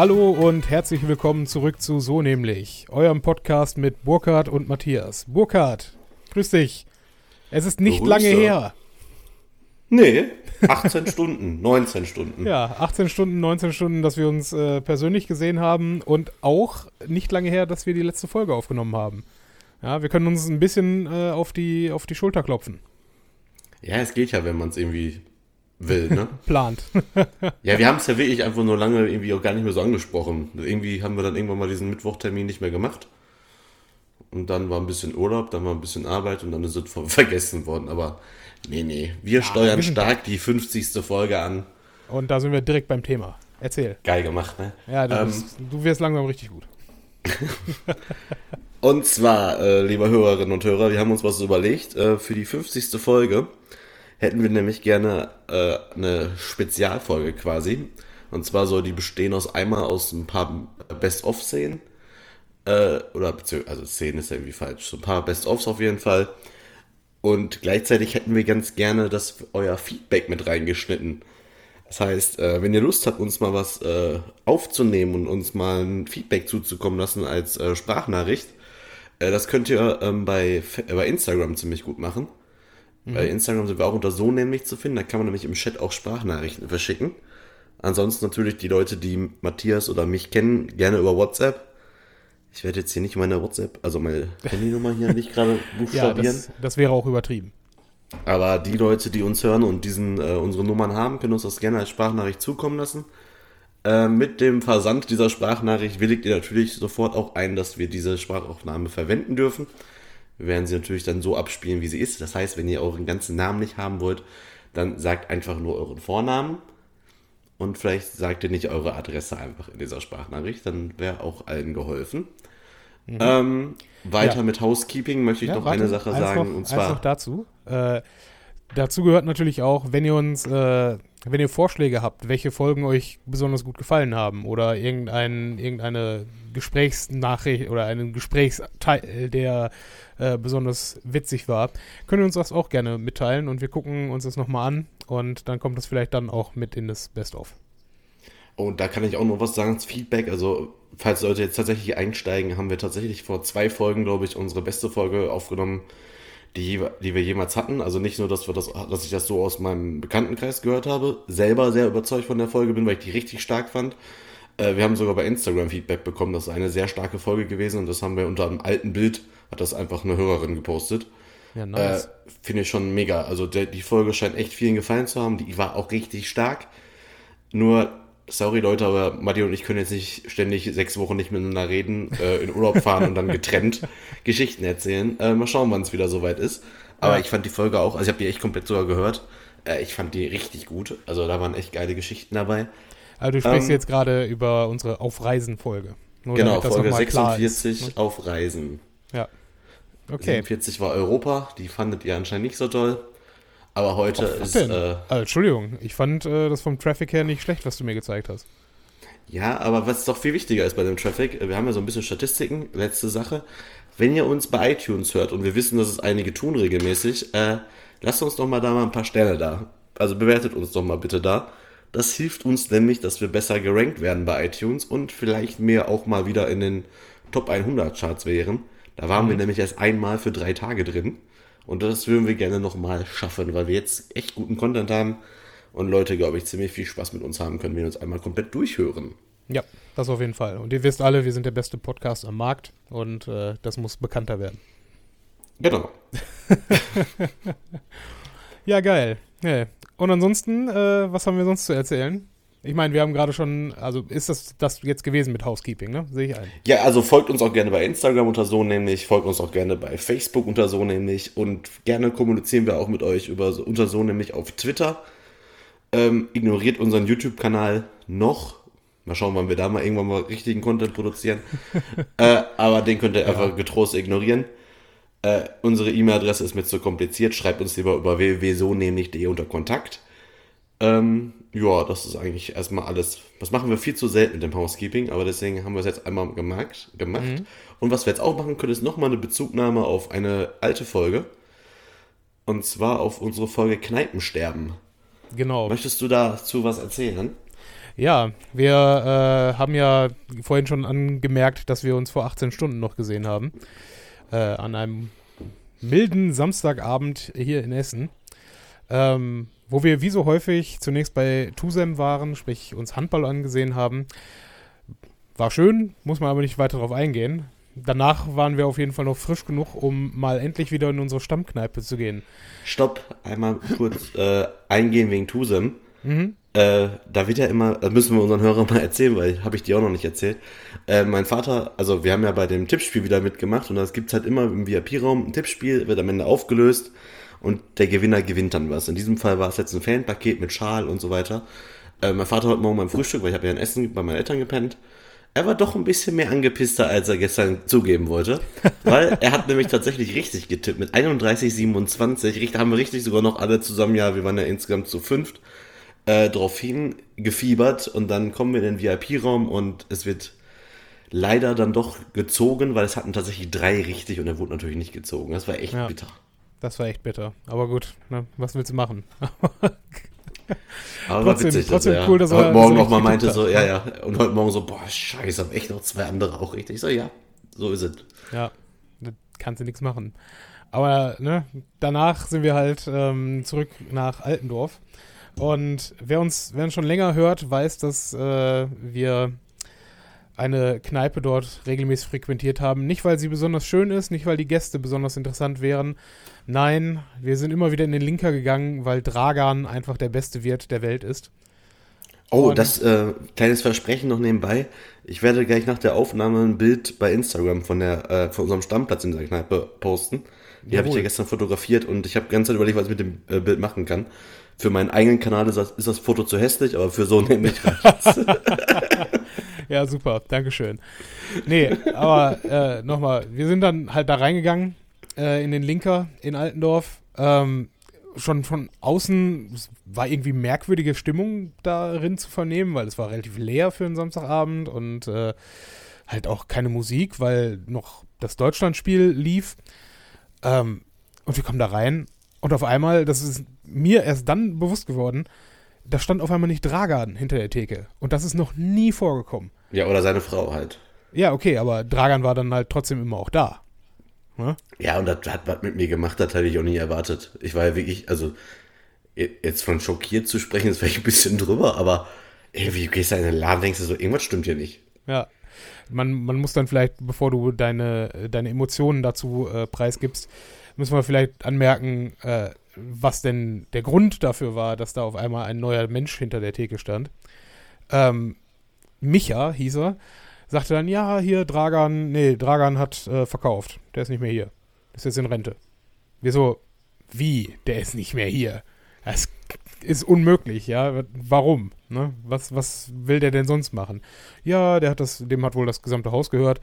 Hallo und herzlich willkommen zurück zu So nämlich, eurem Podcast mit Burkhard und Matthias. Burkhard, grüß dich. Es ist nicht Grüße. lange her. Nee, 18 Stunden, 19 Stunden. Ja, 18 Stunden, 19 Stunden, dass wir uns äh, persönlich gesehen haben und auch nicht lange her, dass wir die letzte Folge aufgenommen haben. Ja, wir können uns ein bisschen äh, auf, die, auf die Schulter klopfen. Ja, es geht ja, wenn man es irgendwie will, ne? Plant. ja, wir haben es ja wirklich einfach nur lange irgendwie auch gar nicht mehr so angesprochen. Irgendwie haben wir dann irgendwann mal diesen Mittwochtermin nicht mehr gemacht. Und dann war ein bisschen Urlaub, dann war ein bisschen Arbeit und dann ist es ver- vergessen worden. Aber nee, nee, wir steuern wir sind stark die 50. Folge an. und da sind wir direkt beim Thema. Erzähl. Geil gemacht, ne? Ja, du, Ähm, bist, du wirst langsam richtig gut. Und zwar, äh, liebe Hörerinnen und Hörer, wir haben uns was überlegt. Äh, für die 50. Folge hätten wir nämlich gerne äh, eine Spezialfolge quasi. Und zwar soll die bestehen aus einmal aus ein paar Best-of-Szenen. Äh, oder also Szenen ist irgendwie falsch. So ein paar Best-ofs auf jeden Fall. Und gleichzeitig hätten wir ganz gerne das euer Feedback mit reingeschnitten. Das heißt, äh, wenn ihr Lust habt, uns mal was äh, aufzunehmen und uns mal ein Feedback zuzukommen lassen als äh, Sprachnachricht, äh, das könnt ihr ähm, bei, bei Instagram ziemlich gut machen. Bei Instagram sind wir auch unter so nämlich zu finden. Da kann man nämlich im Chat auch Sprachnachrichten verschicken. Ansonsten natürlich die Leute, die Matthias oder mich kennen, gerne über WhatsApp. Ich werde jetzt hier nicht meine WhatsApp, also meine Handynummer hier nicht gerade Ja, buchstabieren. das, das wäre auch übertrieben. Aber die Leute, die uns hören und diesen äh, unsere Nummern haben, können uns das gerne als Sprachnachricht zukommen lassen. Äh, mit dem Versand dieser Sprachnachricht willigt ihr natürlich sofort auch ein, dass wir diese Sprachaufnahme verwenden dürfen. Wir werden sie natürlich dann so abspielen, wie sie ist. Das heißt, wenn ihr euren ganzen Namen nicht haben wollt, dann sagt einfach nur euren Vornamen. Und vielleicht sagt ihr nicht eure Adresse einfach in dieser Sprachnachricht, dann wäre auch allen geholfen. Ähm, weiter Mhm. Ja. mit Housekeeping möchte ich Ja, noch warte, eine Sache eins sagen. Noch, und eins zwar. noch dazu. Äh, dazu gehört natürlich auch, wenn ihr uns, äh, wenn ihr Vorschläge habt, welche Folgen euch besonders gut gefallen haben oder irgendein, irgendeine Gesprächsnachricht oder einen Gesprächsteil, der äh, besonders witzig war, könnt ihr uns das auch gerne mitteilen und wir gucken uns das nochmal an und dann kommt das vielleicht dann auch mit in das Best-of. Und da kann ich auch noch was sagen, das Feedback. Also, falls Leute jetzt tatsächlich einsteigen, haben wir tatsächlich vor zwei Folgen, glaube ich, unsere beste Folge aufgenommen, die, die wir jemals hatten. Also nicht nur, dass, wir das, dass ich das so aus meinem Bekanntenkreis gehört habe, selber sehr überzeugt von der Folge bin, weil ich die richtig stark fand. Äh, wir haben sogar bei Instagram Feedback bekommen, das ist eine sehr starke Folge gewesen und das haben wir unter einem alten Bild, hat das einfach eine Hörerin gepostet. Ja, Äh, nice. Finde ich schon mega. Also der, die Folge scheint echt vielen gefallen zu haben. Die war auch richtig stark. Nur, sorry Leute, aber Matti und ich können jetzt nicht ständig sechs Wochen nicht miteinander reden, äh, in Urlaub fahren und dann getrennt Geschichten erzählen. Äh, mal schauen, wann es wieder soweit ist. Aber Ja. ich fand die Folge auch, also ich habe die echt komplett sogar gehört. Äh, ich fand die richtig gut. Also da waren echt geile Geschichten dabei. Also du sprichst ähm, jetzt gerade über unsere Auf-Reisen-Folge. Genau, Folge noch mal klar ist. ne? 46 auf Reisen. Ja. Okay. 47 war Europa, die fandet ihr anscheinend nicht so toll. Aber heute Was ist. denn? Äh, Ah, Entschuldigung, ich fand äh, das vom Traffic her nicht schlecht, was du mir gezeigt hast. Ja, aber was doch viel wichtiger ist bei dem Traffic, wir haben ja so ein bisschen Statistiken, letzte Sache. Wenn ihr uns bei iTunes hört und wir wissen, dass es einige tun regelmäßig, äh, lasst uns doch mal da mal ein paar Sterne da. Also bewertet uns doch mal bitte da. Das hilft uns nämlich, dass wir besser gerankt werden bei iTunes und vielleicht mehr auch mal wieder in den Top 100 Charts wären. Da waren wir nämlich erst einmal für drei Tage drin. Und das würden wir gerne nochmal schaffen, weil wir jetzt echt guten Content haben und Leute, glaube ich, ziemlich viel Spaß mit uns haben können, wenn wir uns einmal komplett durchhören. Ja, das auf jeden Fall. Und ihr wisst alle, wir sind der beste Podcast am Markt und äh, das muss bekannter werden. Genau. Ja, geil. Ja. Und ansonsten, äh, was haben wir sonst zu erzählen? Ich meine, wir haben gerade schon, also ist das das jetzt gewesen mit Housekeeping, ne? Sehe ich ein. Ja, also folgt uns auch gerne bei Instagram unter so nämlich, folgt uns auch gerne bei Facebook unter so nämlich und gerne kommunizieren wir auch mit euch über so, unter so nämlich auf Twitter. Ähm, ignoriert unseren YouTube-Kanal noch. Mal schauen, wann wir da mal irgendwann mal richtigen Content produzieren. äh, aber den könnt ihr einfach getrost ignorieren. Äh, unsere E-Mail-Adresse ist mir zu kompliziert. Schreibt uns lieber über www.sonämlich.de unter Kontakt. Ähm, ja, das ist eigentlich erstmal alles. Das machen wir viel zu selten mit dem Housekeeping, aber deswegen haben wir es jetzt einmal gemacht. gemacht. Und was wir jetzt auch machen können, ist nochmal eine Bezugnahme auf eine alte Folge. Und zwar auf unsere Folge Kneipensterben. Genau. Möchtest du dazu was erzählen? Ja, wir äh, haben ja vorhin schon angemerkt, dass wir uns vor 18 Stunden noch gesehen haben. Äh, an einem milden Samstagabend hier in Essen. Ähm, wo wir wie so häufig zunächst bei Tusem waren, sprich uns Handball angesehen haben. War schön, muss man aber nicht weiter darauf eingehen. Danach waren wir auf jeden Fall noch frisch genug, um mal endlich wieder in unsere Stammkneipe zu gehen. Stopp, einmal kurz äh, eingehen wegen Tusem. Mhm. Äh, da wird ja immer, das müssen wir unseren Hörern mal erzählen, weil habe ich dir auch noch nicht erzählt. Äh, mein Vater, also wir haben ja bei dem Tippspiel wieder mitgemacht und das gibt's halt immer im VIP-Raum ein Tippspiel, wird am Ende aufgelöst und der Gewinner gewinnt dann was. In diesem Fall war es jetzt ein Fanpaket mit Schal und so weiter. Äh, mein Vater heute Morgen beim Frühstück, weil ich habe ja ein Essen bei meinen Eltern gepennt, er war doch ein bisschen mehr angepisster, als er gestern zugeben wollte. Weil er hat nämlich tatsächlich richtig getippt. Mit 31, 27. Haben wir richtig sogar noch alle zusammen, ja, wir waren ja insgesamt zu fünft, äh, drauf hingefiebert. Und dann kommen wir in den VIP-Raum und es wird leider dann doch gezogen, weil es hatten tatsächlich drei richtig und er wurde natürlich nicht gezogen. Das war echt Ja. bitter. Das war echt bitter. Aber gut, ne, was willst du machen? Aber Trotzdem- witzig, trotzdem dass er cool, dass er heute so Morgen richtig nochmal meinte, so, ja, ja. Und heute Morgen so, boah, scheiße, haben echt noch zwei andere auch richtig. Ich so, ja, so ist es. Ja, da kannst du nichts machen. Aber ne, danach sind wir halt ähm, zurück nach Altendorf. Und wer uns, wer uns schon länger hört, weiß, dass äh, wir eine Kneipe dort regelmäßig frequentiert haben. Nicht, weil sie besonders schön ist, nicht, weil die Gäste besonders interessant wären. Nein, wir sind immer wieder in den Linker gegangen, weil Dragan einfach der beste Wirt der Welt ist. Oh, Und- das äh, kleines Versprechen noch nebenbei. Ich werde gleich nach der Aufnahme ein Bild bei Instagram von der äh, von unserem Stammplatz in der Kneipe posten. Die habe ich ja gestern fotografiert und ich habe die ganze Zeit überlegt, was ich mit dem äh, Bild machen kann. Für meinen eigenen Kanal ist das, ist das Foto zu hässlich, aber für so nämlich reicht's. Ja, super, Dankeschön. Nee, aber äh, nochmal, wir sind dann halt da reingegangen äh, in den Linker in Altendorf. Ähm, schon von außen war irgendwie merkwürdige Stimmung darin zu vernehmen, weil es war relativ leer für einen Samstagabend und äh, halt auch keine Musik, weil noch das Deutschlandspiel lief. Ähm, und wir kommen da rein und auf einmal, das ist mir erst dann bewusst geworden, da stand auf einmal nicht Dragan hinter der Theke. Und das ist noch nie vorgekommen. Ja, oder seine Frau halt. Ja, okay, aber Dragan war dann halt trotzdem immer auch da. Ne? Ja, und das hat was mit mir gemacht, das hatte ich auch nie erwartet. Ich war ja wirklich, also je- jetzt von schockiert zu sprechen, ist vielleicht ein bisschen drüber, aber irgendwie du gehst da in den Laden, denkst du so, irgendwas stimmt hier nicht. Ja. Man, man muss dann vielleicht, bevor du deine, deine Emotionen dazu äh, preisgibst, müssen wir vielleicht anmerken, äh, was denn der Grund dafür war, dass da auf einmal ein neuer Mensch hinter der Theke stand. Ähm, Micha hieß er, sagte dann, ja, hier, Dragan, nee, Dragan hat äh, verkauft. Der ist nicht mehr hier. Ist jetzt in Rente. Wir so, wie, der ist nicht mehr hier? Das ist unmöglich, ja. Warum? Ne? Was, was will der denn sonst machen? Ja, der hat das, dem hat wohl das gesamte Haus gehört,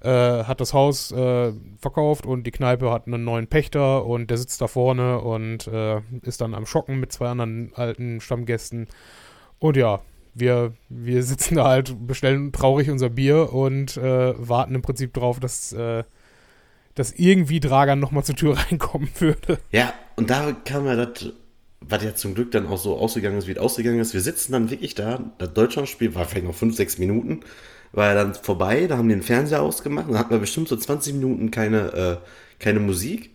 äh, hat das Haus äh, verkauft und die Kneipe hat einen neuen Pächter und der sitzt da vorne und äh, ist dann am Schocken mit zwei anderen alten Stammgästen. Und ja, wir, wir sitzen da halt, bestellen traurig unser Bier und äh, warten im Prinzip drauf, dass, äh, dass irgendwie Dragan nochmal zur Tür reinkommen würde. Ja, und da kam ja das, was ja zum Glück dann auch so ausgegangen ist, wie es ausgegangen ist. Wir sitzen dann wirklich da, das Deutschlandspiel war vielleicht noch 5, 6 Minuten, war ja dann vorbei, da haben die den Fernseher ausgemacht, dann hatten wir bestimmt so 20 Minuten keine, äh, keine Musik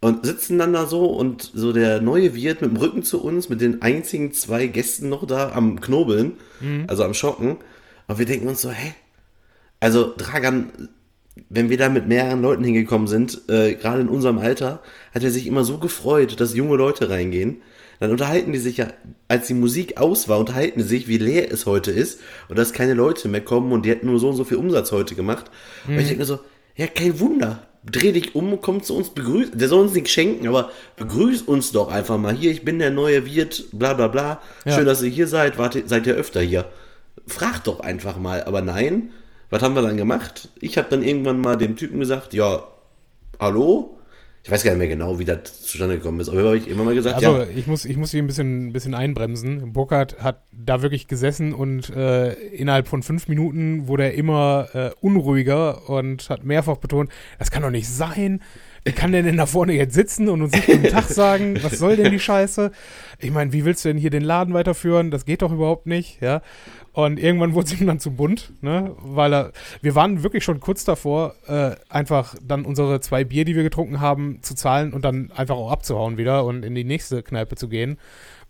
und sitzen dann da so und so der neue Wirt mit dem Rücken zu uns, mit den einzigen zwei Gästen noch da am Knobeln, also am Schocken. Und wir denken uns so, hä? Also Dragan, wenn wir da mit mehreren Leuten hingekommen sind, äh, gerade in unserem Alter, hat er sich immer so gefreut, dass junge Leute reingehen. Dann unterhalten die sich ja, als die Musik aus war, unterhalten die sich, wie leer es heute ist und dass keine Leute mehr kommen und die hätten nur so und so viel Umsatz heute gemacht. Und ich denke mir so, ja, kein Wunder. Dreh dich um komm zu uns, begrüß, der soll uns nichts schenken, aber begrüß uns doch einfach mal hier, ich bin der neue Wirt, bla bla bla. Ja. Schön, dass ihr hier seid, wart, seid ihr öfter hier. Frag doch einfach mal, aber nein. Was haben wir dann gemacht? Ich habe dann irgendwann mal dem Typen gesagt, ja, hallo? Ich weiß gar nicht mehr genau, wie das zustande gekommen ist, aber habe ich immer mal gesagt, Also ja, ich muss, ich muss hier ein bisschen, ein bisschen einbremsen. Burkhardt hat da wirklich gesessen und äh, innerhalb von fünf Minuten wurde er immer äh, unruhiger und hat mehrfach betont, das kann doch nicht sein. Wie kann der denn da vorne jetzt sitzen und uns nicht guten Tag sagen? Was soll denn die Scheiße? Ich meine, wie willst du denn hier den Laden weiterführen? Das geht doch überhaupt nicht, ja. Und irgendwann wurde es ihm dann zu bunt, ne? Weil er, wir waren wirklich schon kurz davor, äh, einfach dann unsere zwei Bier, die wir getrunken haben, zu zahlen und dann einfach auch abzuhauen wieder und in die nächste Kneipe zu gehen.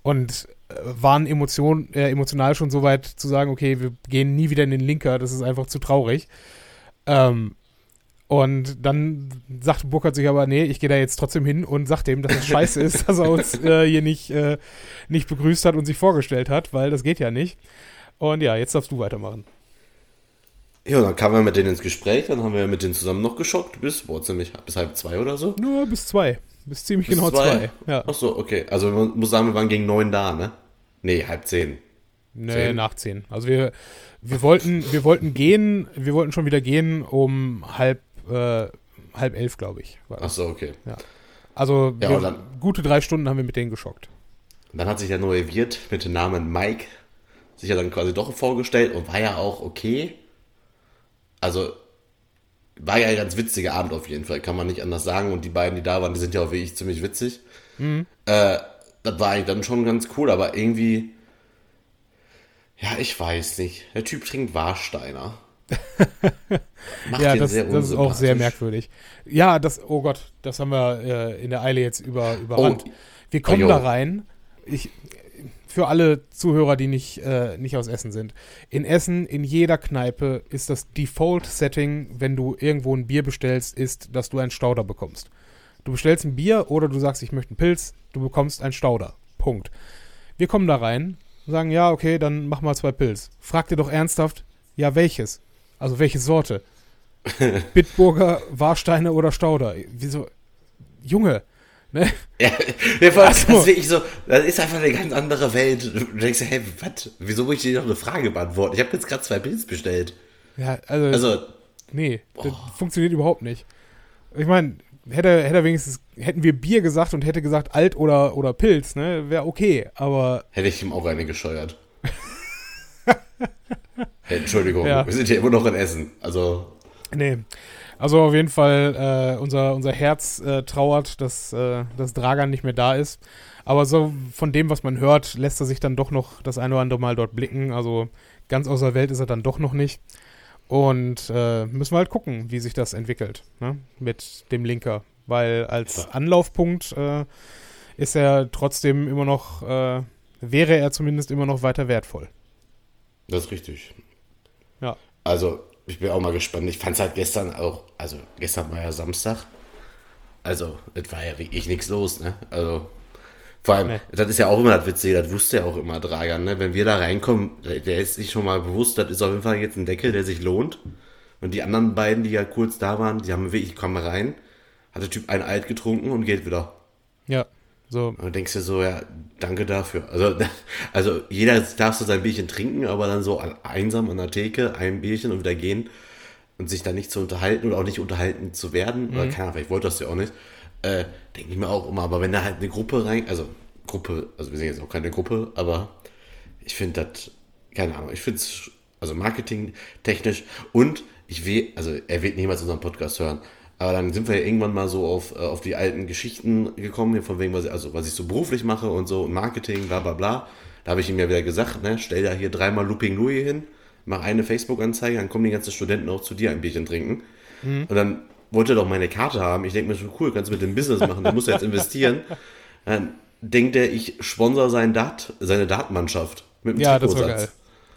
Und äh, waren Emotion, äh, emotional schon so weit zu sagen, okay, wir gehen nie wieder in den Linker, das ist einfach zu traurig. Ähm, und dann sagt Burkhardt sich aber, nee, ich gehe da jetzt trotzdem hin und sagt dem, dass es scheiße ist, dass er uns äh, hier nicht, äh, nicht begrüßt hat und sich vorgestellt hat, weil das geht ja nicht. Und ja, jetzt darfst du weitermachen. Ja, dann kamen wir mit denen ins Gespräch, dann haben wir mit denen zusammen noch geschockt, bis, boah, ziemlich, bis halb zwei oder so. Nur bis zwei. Bis ziemlich Bis genau zwei. Ja. Ach so, okay. Also man muss sagen, wir waren gegen neun da, ne? Nee, halb zehn. Nee, Zehn? nach zehn. Also wir, wir wollten, wir wollten gehen, wir wollten schon wieder gehen um halb, äh, halb elf, glaube ich. Ach so, okay. Also Ja, wir, und dann- gute drei Stunden haben wir mit denen geschockt. Und dann hat sich der neue Wirt mit dem Namen Mike sich ja dann quasi doch vorgestellt und war ja auch okay. Also war ja ein ganz witziger Abend auf jeden Fall, kann man nicht anders sagen. Und die beiden, die da waren, die sind ja auch wirklich ziemlich witzig. Äh, das war eigentlich dann schon ganz cool, aber irgendwie, ja, ich weiß nicht. Der Typ trinkt Warsteiner. Macht Ja, das, das ist auch sehr merkwürdig. Ja, das, oh Gott, das haben wir äh, in der Eile jetzt über, überrannt. Oh, wir kommen oh, da rein. Ich, für alle Zuhörer, die nicht, äh, nicht aus Essen sind. In Essen, in jeder Kneipe ist das Default-Setting, wenn du irgendwo ein Bier bestellst, ist, dass du einen Stauder bekommst. Du bestellst ein Bier oder du sagst, ich möchte einen Pilz, du bekommst einen Stauder. Punkt. Wir kommen da rein, sagen, ja, okay, dann mach mal zwei Pilz. Fragt ihr doch ernsthaft, ja, welches? Also welche Sorte? Bitburger, Warsteiner oder Stauder? Wieso? Junge, ne? Ja, ja, so. das ist so, das ist einfach eine ganz andere Welt. Du denkst, hey, was? Wieso muss ich dir noch eine Frage beantworten? Ich habe jetzt gerade zwei Pilz bestellt. Ja, also, Also, nee, das funktioniert überhaupt nicht. Ich meine, hätte, hätte wenigstens, hätten wir Bier gesagt und hätte gesagt Alt oder, oder Pilz, ne, wäre okay, aber hätte ich ihm auch eine gescheuert. hey, Entschuldigung, Ja. wir sind hier immer noch in Essen. Also, nee. Also auf jeden Fall, äh, unser, unser Herz äh, trauert, dass, äh, dass Dragan nicht mehr da ist. Aber so von dem, was man hört, lässt er sich dann doch noch das eine oder andere Mal dort blicken. Also ganz außer Welt ist er dann doch noch nicht. Und äh, müssen wir halt gucken, wie sich das entwickelt ne? mit dem Linker. Weil als. Anlaufpunkt äh, ist er trotzdem immer noch, äh, wäre er zumindest immer noch weiter wertvoll. das ist richtig. Ja. Also, ich bin auch mal gespannt. Ich fand es halt gestern auch, also gestern war ja Samstag. Also, es war ja wirklich nichts los, ne? Also, vor allem, Nee. das ist ja auch immer das Witzige, das wusste ja auch immer Dragan, ne? Wenn wir da reinkommen, der der ist sich schon mal bewusst, das ist auf jeden Fall jetzt ein Deckel, der sich lohnt. Und die anderen beiden, die ja kurz da waren, die haben wirklich, komm mal rein, hat der Typ ein Alt getrunken und geht wieder. Ja, so. Und denkst dir so, ja, danke dafür. Also, also jeder darf so sein Bierchen trinken, aber dann so einsam an der Theke ein Bierchen und wieder gehen und sich da nicht zu unterhalten oder auch nicht unterhalten zu werden, oder keine Ahnung, vielleicht wollte das ja auch nicht, äh, denke ich mir auch immer, aber wenn da halt eine Gruppe rein, also Gruppe, also wir sind jetzt auch keine Gruppe, aber ich finde das, keine Ahnung, ich finde es, also marketingtechnisch und ich will, also er wird niemals unseren Podcast hören, aber dann sind wir ja irgendwann mal so auf, äh, auf die alten Geschichten gekommen, hier von wegen, was ich, also was ich so beruflich mache und so Marketing, bla bla bla. Da habe ich ihm ja wieder gesagt, ne, stell da hier dreimal Looping Louis hin, mach eine Facebook-Anzeige, dann kommen die ganzen Studenten auch zu dir ein Bierchen trinken. Und dann wollte er doch meine Karte haben. Ich denke mir schon, cool, kannst du mit dem Business machen, du musst ja jetzt investieren. Dann denkt er, ich sponsor sein Dat, seine Datenmannschaft mit dem Ja, das war geil.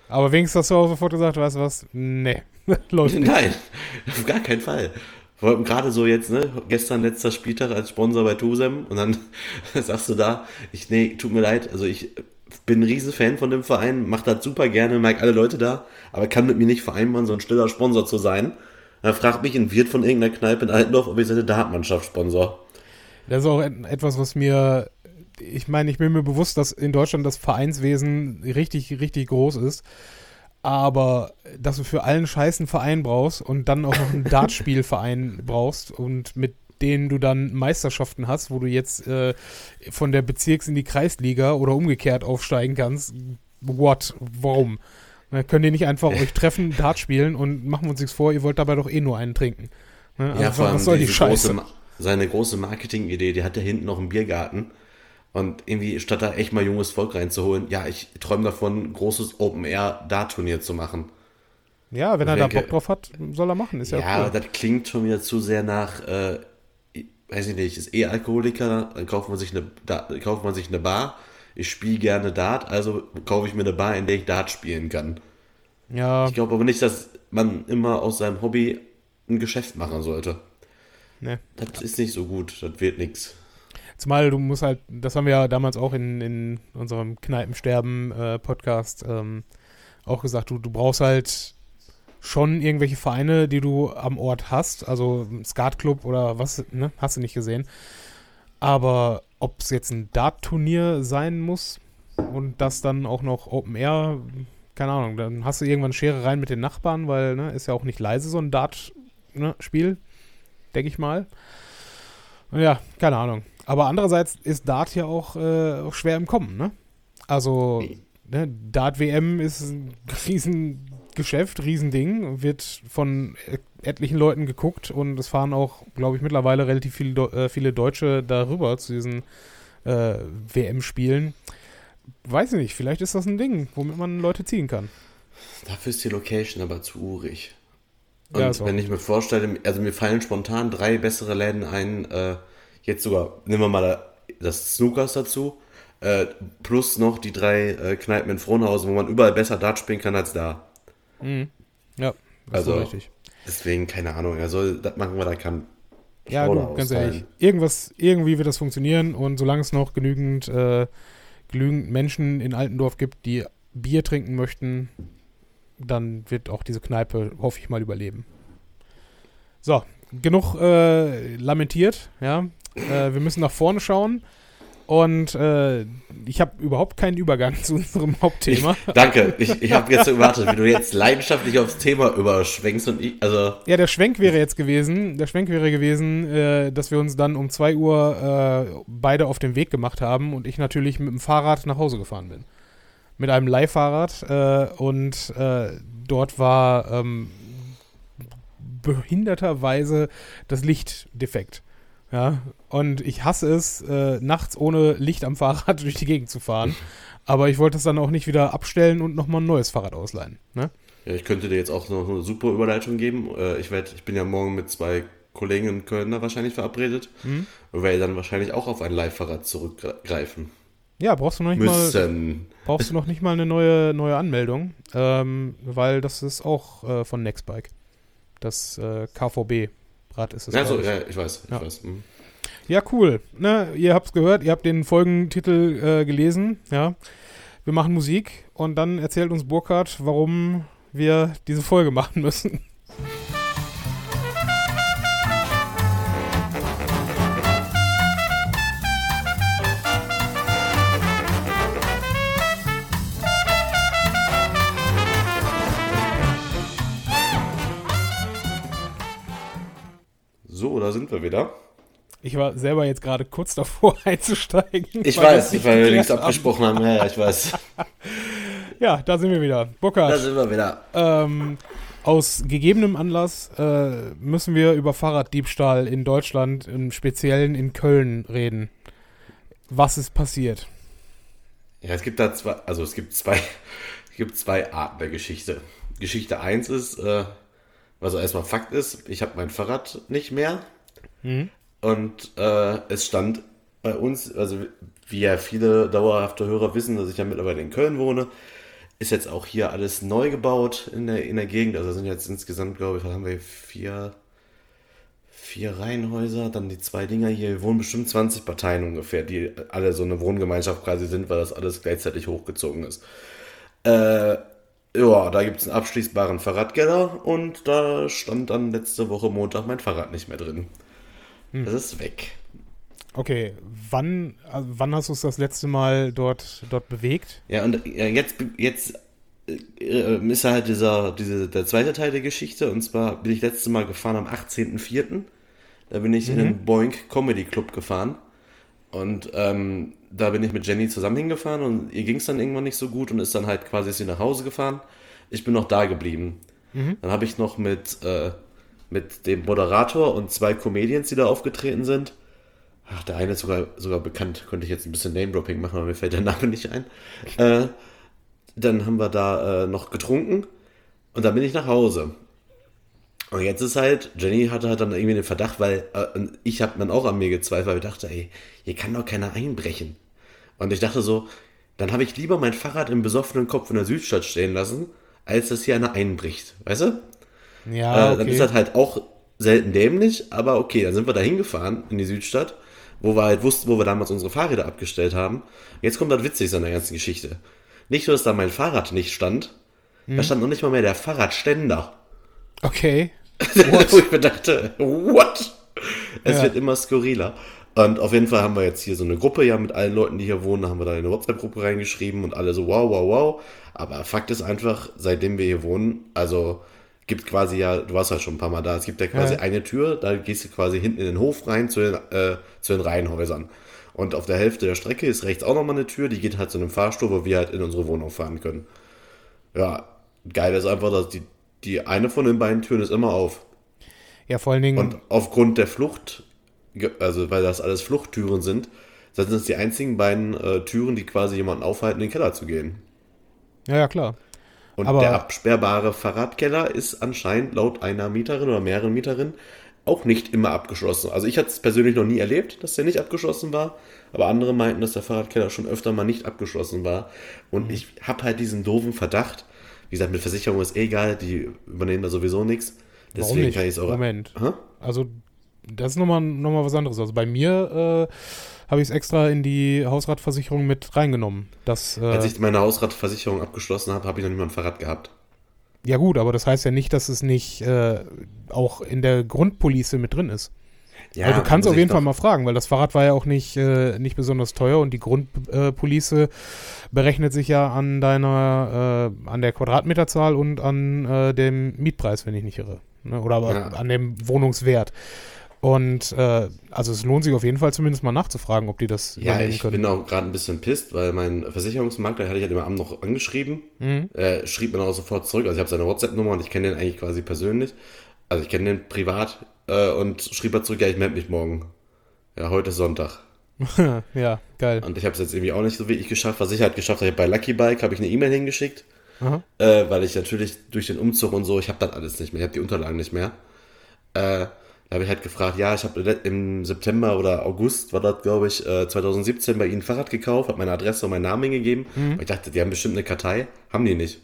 Aber wenigstens hast du auch sofort gesagt, weißt du was? Nee, läuft nicht. Nein, auf gar keinen Fall. Allem gerade so jetzt, ne, gestern letzter Spieltag als Sponsor bei Tusem und dann sagst du da, ich, nee, tut mir leid, also ich bin ein riesen Fan von dem Verein, mach das super gerne, mag alle Leute da, aber kann mit mir nicht vereinbaren, so ein stiller Sponsor zu sein. Dann fragt mich ein Wirt von irgendeiner Kneipe in Altendorf, ob ich seine Datenmannschaft sponsor. Das ist auch et- etwas, was mir, ich meine, ich bin mir bewusst, dass in Deutschland das Vereinswesen richtig, richtig groß ist. Aber dass du für allen Scheiß einen Verein brauchst und dann auch noch einen Dartspielverein brauchst und mit denen du dann Meisterschaften hast, wo du jetzt äh, von der Bezirks- in die Kreisliga oder umgekehrt aufsteigen kannst. What? Warum? Na, könnt ihr nicht einfach euch treffen, Dart spielen und machen wir uns nichts vor, ihr wollt dabei doch eh nur einen trinken. Ne? Also, vor allem was soll die Scheiße? große seine große Marketingidee, die hat ja hinten noch einen Biergarten. Und irgendwie, statt da echt mal junges Volk reinzuholen, ja, ich träume davon, ein großes Open-Air-Dart-Turnier zu machen. Ja, wenn er da denke- Bock drauf hat, soll er machen. Ist ja, Ja, cool. das klingt schon wieder zu sehr nach, äh, weiß ich nicht, ist eh Alkoholiker, dann kauft man sich eine, da, kauft man sich eine Bar. Ich spiele gerne Dart, also kaufe ich mir eine Bar, in der ich Dart spielen kann. Ja, Ich glaube aber nicht, dass man immer aus seinem Hobby ein Geschäft machen sollte. ne. Das ist nicht so gut, das wird nix. Zumal du musst halt, das haben wir ja damals auch in, in unserem Kneipensterben-Podcast ähm, auch gesagt, du, du brauchst halt schon irgendwelche Vereine, die du am Ort hast, also Skatclub oder was, ne, hast du nicht gesehen. Aber ob es jetzt ein Dart-Turnier sein muss und das dann auch noch Open Air, keine Ahnung, dann hast du irgendwann Schere rein mit den Nachbarn, weil, ne, ist ja auch nicht leise so ein Dart-Spiel, denke ich mal. Ja, keine Ahnung. Aber andererseits ist Dart ja auch, äh, auch schwer im Kommen, ne? Also, ne, Dart-WM ist ein Riesengeschäft, Riesending, wird von äh, etlichen Leuten geguckt und es fahren auch, glaube ich, mittlerweile relativ viele, äh, viele Deutsche darüber zu diesen äh, WM-Spielen. Weiß ich nicht, vielleicht ist das ein Ding, womit man Leute ziehen kann. Dafür ist die Location aber zu urig. Und Ja, wenn ich mir vorstelle, also mir fallen spontan drei bessere Läden ein, äh, jetzt sogar, nehmen wir mal da- das Snookers dazu, äh, plus noch die drei äh, Kneipen in Frohnhausen, wo man überall besser Dart spielen kann als da. Ja, das Also, ist richtig. Deswegen, keine Ahnung, er soll das machen, was er kann. Ja, du, ganz ehrlich. Irgendwas, irgendwie wird das funktionieren und solange es noch genügend, äh, genügend Menschen in Altendorf gibt, die Bier trinken möchten, dann wird auch diese Kneipe, hoffe ich mal, überleben. So, genug äh, lamentiert, ja. Äh, wir müssen nach vorne schauen. Und äh, ich habe überhaupt keinen Übergang zu unserem Hauptthema. Danke, ich, ich habe jetzt gewartet, wie du jetzt leidenschaftlich aufs Thema überschwenkst und ich, also, Ja, der Schwenk wäre jetzt gewesen, der Schwenk wäre gewesen, äh, dass wir uns dann um 2 Uhr äh, beide auf den Weg gemacht haben und ich natürlich mit dem Fahrrad nach Hause gefahren bin. Mit einem Leihfahrrad äh, und äh, dort war ähm, behinderterweise das Licht defekt. Ja, und ich hasse es, äh, nachts ohne Licht am Fahrrad durch die Gegend zu fahren. Aber ich wollte es dann auch nicht wieder abstellen und nochmal ein neues Fahrrad ausleihen. Ne? ja, ich könnte dir jetzt auch noch eine super Überleitung geben. Äh, ich werd, ich bin ja morgen mit zwei Kollegen in Köln da wahrscheinlich verabredet Mhm. und werde dann wahrscheinlich auch auf ein Leihfahrrad zurückgreifen Ja, brauchst du noch nicht mal. müssen. brauchst du noch nicht mal eine neue, neue Anmeldung, ähm, weil das ist auch äh, von Nextbike. Das äh, KVB-Rad ist es. Ja, so, ja, ich weiß, ich Ja. weiß. mhm. ja, cool. Ne, ihr habt's gehört, ihr habt den Folgentitel äh, gelesen. Ja, wir machen Musik und dann erzählt uns Burkhard, warum wir diese Folge machen müssen. Da sind wir wieder. Ich war selber jetzt gerade kurz davor einzusteigen. Ich weiß, weil wir haben. abgesprochen haben. Ja, ja, ich weiß. Ja, da sind wir wieder. Burkhard. Da sind wir wieder. Ähm, aus gegebenem Anlass äh, müssen wir über Fahrraddiebstahl in Deutschland, im Speziellen in Köln, reden. Was ist passiert? Ja, es gibt da zwei, also es gibt zwei, es gibt zwei Arten der Geschichte. Geschichte 1 ist, äh, was erstmal Fakt ist, ich habe mein Fahrrad nicht mehr. Und äh, es stand bei uns, also wie ja viele dauerhafte Hörer wissen, dass ich ja mittlerweile in Köln wohne, ist jetzt auch hier alles neu gebaut in der, in der Gegend. Also sind jetzt insgesamt, glaube ich, haben wir, vier, vier Reihenhäuser, dann die zwei Dinger hier. Wir wohnen bestimmt 20 Parteien ungefähr, die alle so eine Wohngemeinschaft quasi sind, weil das alles gleichzeitig hochgezogen ist. Äh, ja, da gibt es einen abschließbaren Fahrradkeller und da stand dann letzte Woche Montag mein Fahrrad nicht mehr drin. Das ist weg. Okay, wann, äh, wann hast du es das letzte Mal dort, dort bewegt? Ja, und jetzt, jetzt äh, ist halt dieser, diese, der zweite Teil der Geschichte. Und zwar bin ich letztes Mal gefahren am 18.04. Da bin ich in den Boink Comedy Club gefahren. Und ähm, da bin ich mit Jenny zusammen hingefahren und ihr ging es dann irgendwann nicht so gut und ist dann halt quasi sie nach Hause gefahren. Ich bin noch da geblieben. Dann habe ich noch mit, äh, mit dem Moderator und zwei Comedians, die da aufgetreten sind. Ach, der eine ist sogar, sogar bekannt, könnte ich jetzt ein bisschen Name-Dropping machen, aber mir fällt der Name nicht ein. Äh, dann haben wir da äh, noch getrunken und dann bin ich nach Hause. Und jetzt ist halt, Jenny hatte halt dann irgendwie den Verdacht, weil äh, ich habe dann auch an mir gezweifelt, weil ich dachte, ey, hier kann doch keiner einbrechen. Und ich dachte so, dann habe ich lieber mein Fahrrad im besoffenen Kopf in der Südstadt stehen lassen, als dass hier einer einbricht. Weißt du? Ja, Äh, dann ist das halt auch selten dämlich, aber okay, dann sind wir da hingefahren in die Südstadt, wo wir halt wussten, wo wir damals unsere Fahrräder abgestellt haben. Jetzt kommt das Witzigste an der ganzen Geschichte. Nicht nur, dass da mein Fahrrad nicht stand, da stand noch nicht mal mehr der Fahrradständer. Okay. Wo ich mir dachte, what? Es Ja. wird immer skurriler. Und auf jeden Fall haben wir jetzt hier so eine Gruppe, ja, mit allen Leuten, die hier wohnen, da haben wir da in eine WhatsApp-Gruppe reingeschrieben und alle so, wow, wow, wow. Aber Fakt ist einfach, seitdem wir hier wohnen, also gibt quasi ja, du warst ja schon ein paar Mal da, es gibt ja quasi Ja. eine Tür, da gehst du quasi hinten in den Hof rein zu den, äh, zu den Reihenhäusern. Und auf der Hälfte der Strecke ist rechts auch nochmal eine Tür, die geht halt zu einem Fahrstuhl, wo wir halt in unsere Wohnung fahren können. Ja, geil ist einfach, dass die, die eine von den beiden Türen ist immer auf. Ja, vor allen Dingen. Und aufgrund der Flucht, also weil das alles Fluchttüren sind, sind es die einzigen beiden äh, Türen, die quasi jemanden aufhalten, in den Keller zu gehen. ja, ja, klar. Und Aber- der absperrbare Fahrradkeller ist anscheinend laut einer Mieterin oder mehreren Mieterinnen auch nicht immer abgeschlossen. Also ich hatte es persönlich noch nie erlebt, dass der nicht abgeschlossen war, aber andere meinten, dass der Fahrradkeller schon öfter mal nicht abgeschlossen war. Und Mhm. ich habe halt diesen doofen Verdacht, wie gesagt, mit Versicherung ist eh egal, die übernehmen da sowieso nichts. Warum Deswegen nicht? kann ich es auch. Moment. Hä? Also, das ist nochmal noch mal was anderes. Also bei mir äh, habe ich es extra in die Hausratversicherung mit reingenommen. Das, äh, Als ich meine Hausratversicherung abgeschlossen habe, habe ich noch mal ein Fahrrad gehabt. ja gut, aber das heißt ja nicht, dass es nicht äh, auch in der Grundpolice mit drin ist. Ja, also du kannst auf jeden Fall mal fragen, weil das Fahrrad war ja auch nicht, äh, nicht besonders teuer und die Grundpolice berechnet sich ja an deiner, äh, an der Quadratmeterzahl und an äh, dem Mietpreis, wenn ich nicht irre. Ne? Oder aber Ja. an dem Wohnungswert. Und äh, also es lohnt sich auf jeden Fall zumindest mal nachzufragen, ob die das Ja, ich können. bin auch gerade ein bisschen pisst, weil mein Versicherungsmakler, der hatte ich halt im Abend noch angeschrieben, Mhm. äh, schrieb mir auch sofort zurück. Also ich habe seine WhatsApp-Nummer und ich kenne den eigentlich quasi persönlich. Also ich kenne den privat äh, und schrieb er zurück, ja, ich melde mich morgen. Ja, heute ist Sonntag. ja, geil. Und ich habe es jetzt irgendwie auch nicht so wirklich geschafft. Was ich halt geschafft habe, bei Lucky Bike habe ich eine E-Mail hingeschickt, äh, weil ich natürlich durch den Umzug und so, ich habe das alles nicht mehr, ich habe die Unterlagen nicht mehr. Äh, da habe ich halt gefragt, ja, ich habe im September oder August, war das glaube ich, äh, 2017 bei Ihnen ein Fahrrad gekauft, habe meine Adresse und meinen Namen hingegeben. Weil ich dachte, die haben bestimmt eine Kartei. Haben die nicht.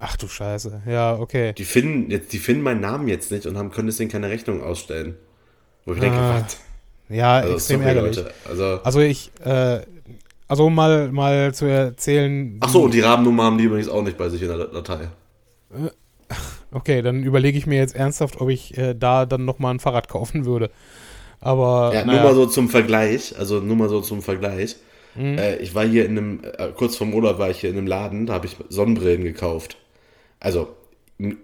Ach du Scheiße. Ja, okay. Die finden, jetzt, die finden meinen Namen jetzt nicht und haben, können deswegen keine Rechnung ausstellen. Wo ich denke, Ah, was? Ja, Also, extrem sorry, ärgerlich. Leute. Also, Also ich, äh, also um mal, mal zu erzählen. ach so, und die Rahmennummer haben die übrigens auch nicht bei sich in der Datei. Okay, dann überlege ich mir jetzt ernsthaft, ob ich äh, da dann nochmal ein Fahrrad kaufen würde. Aber Ja, naja, nur mal so zum Vergleich, also nur mal so zum Vergleich. Mhm. Äh, ich war hier in einem, äh, kurz vorm Urlaub war ich hier in einem Laden, da habe ich Sonnenbrillen gekauft. Also,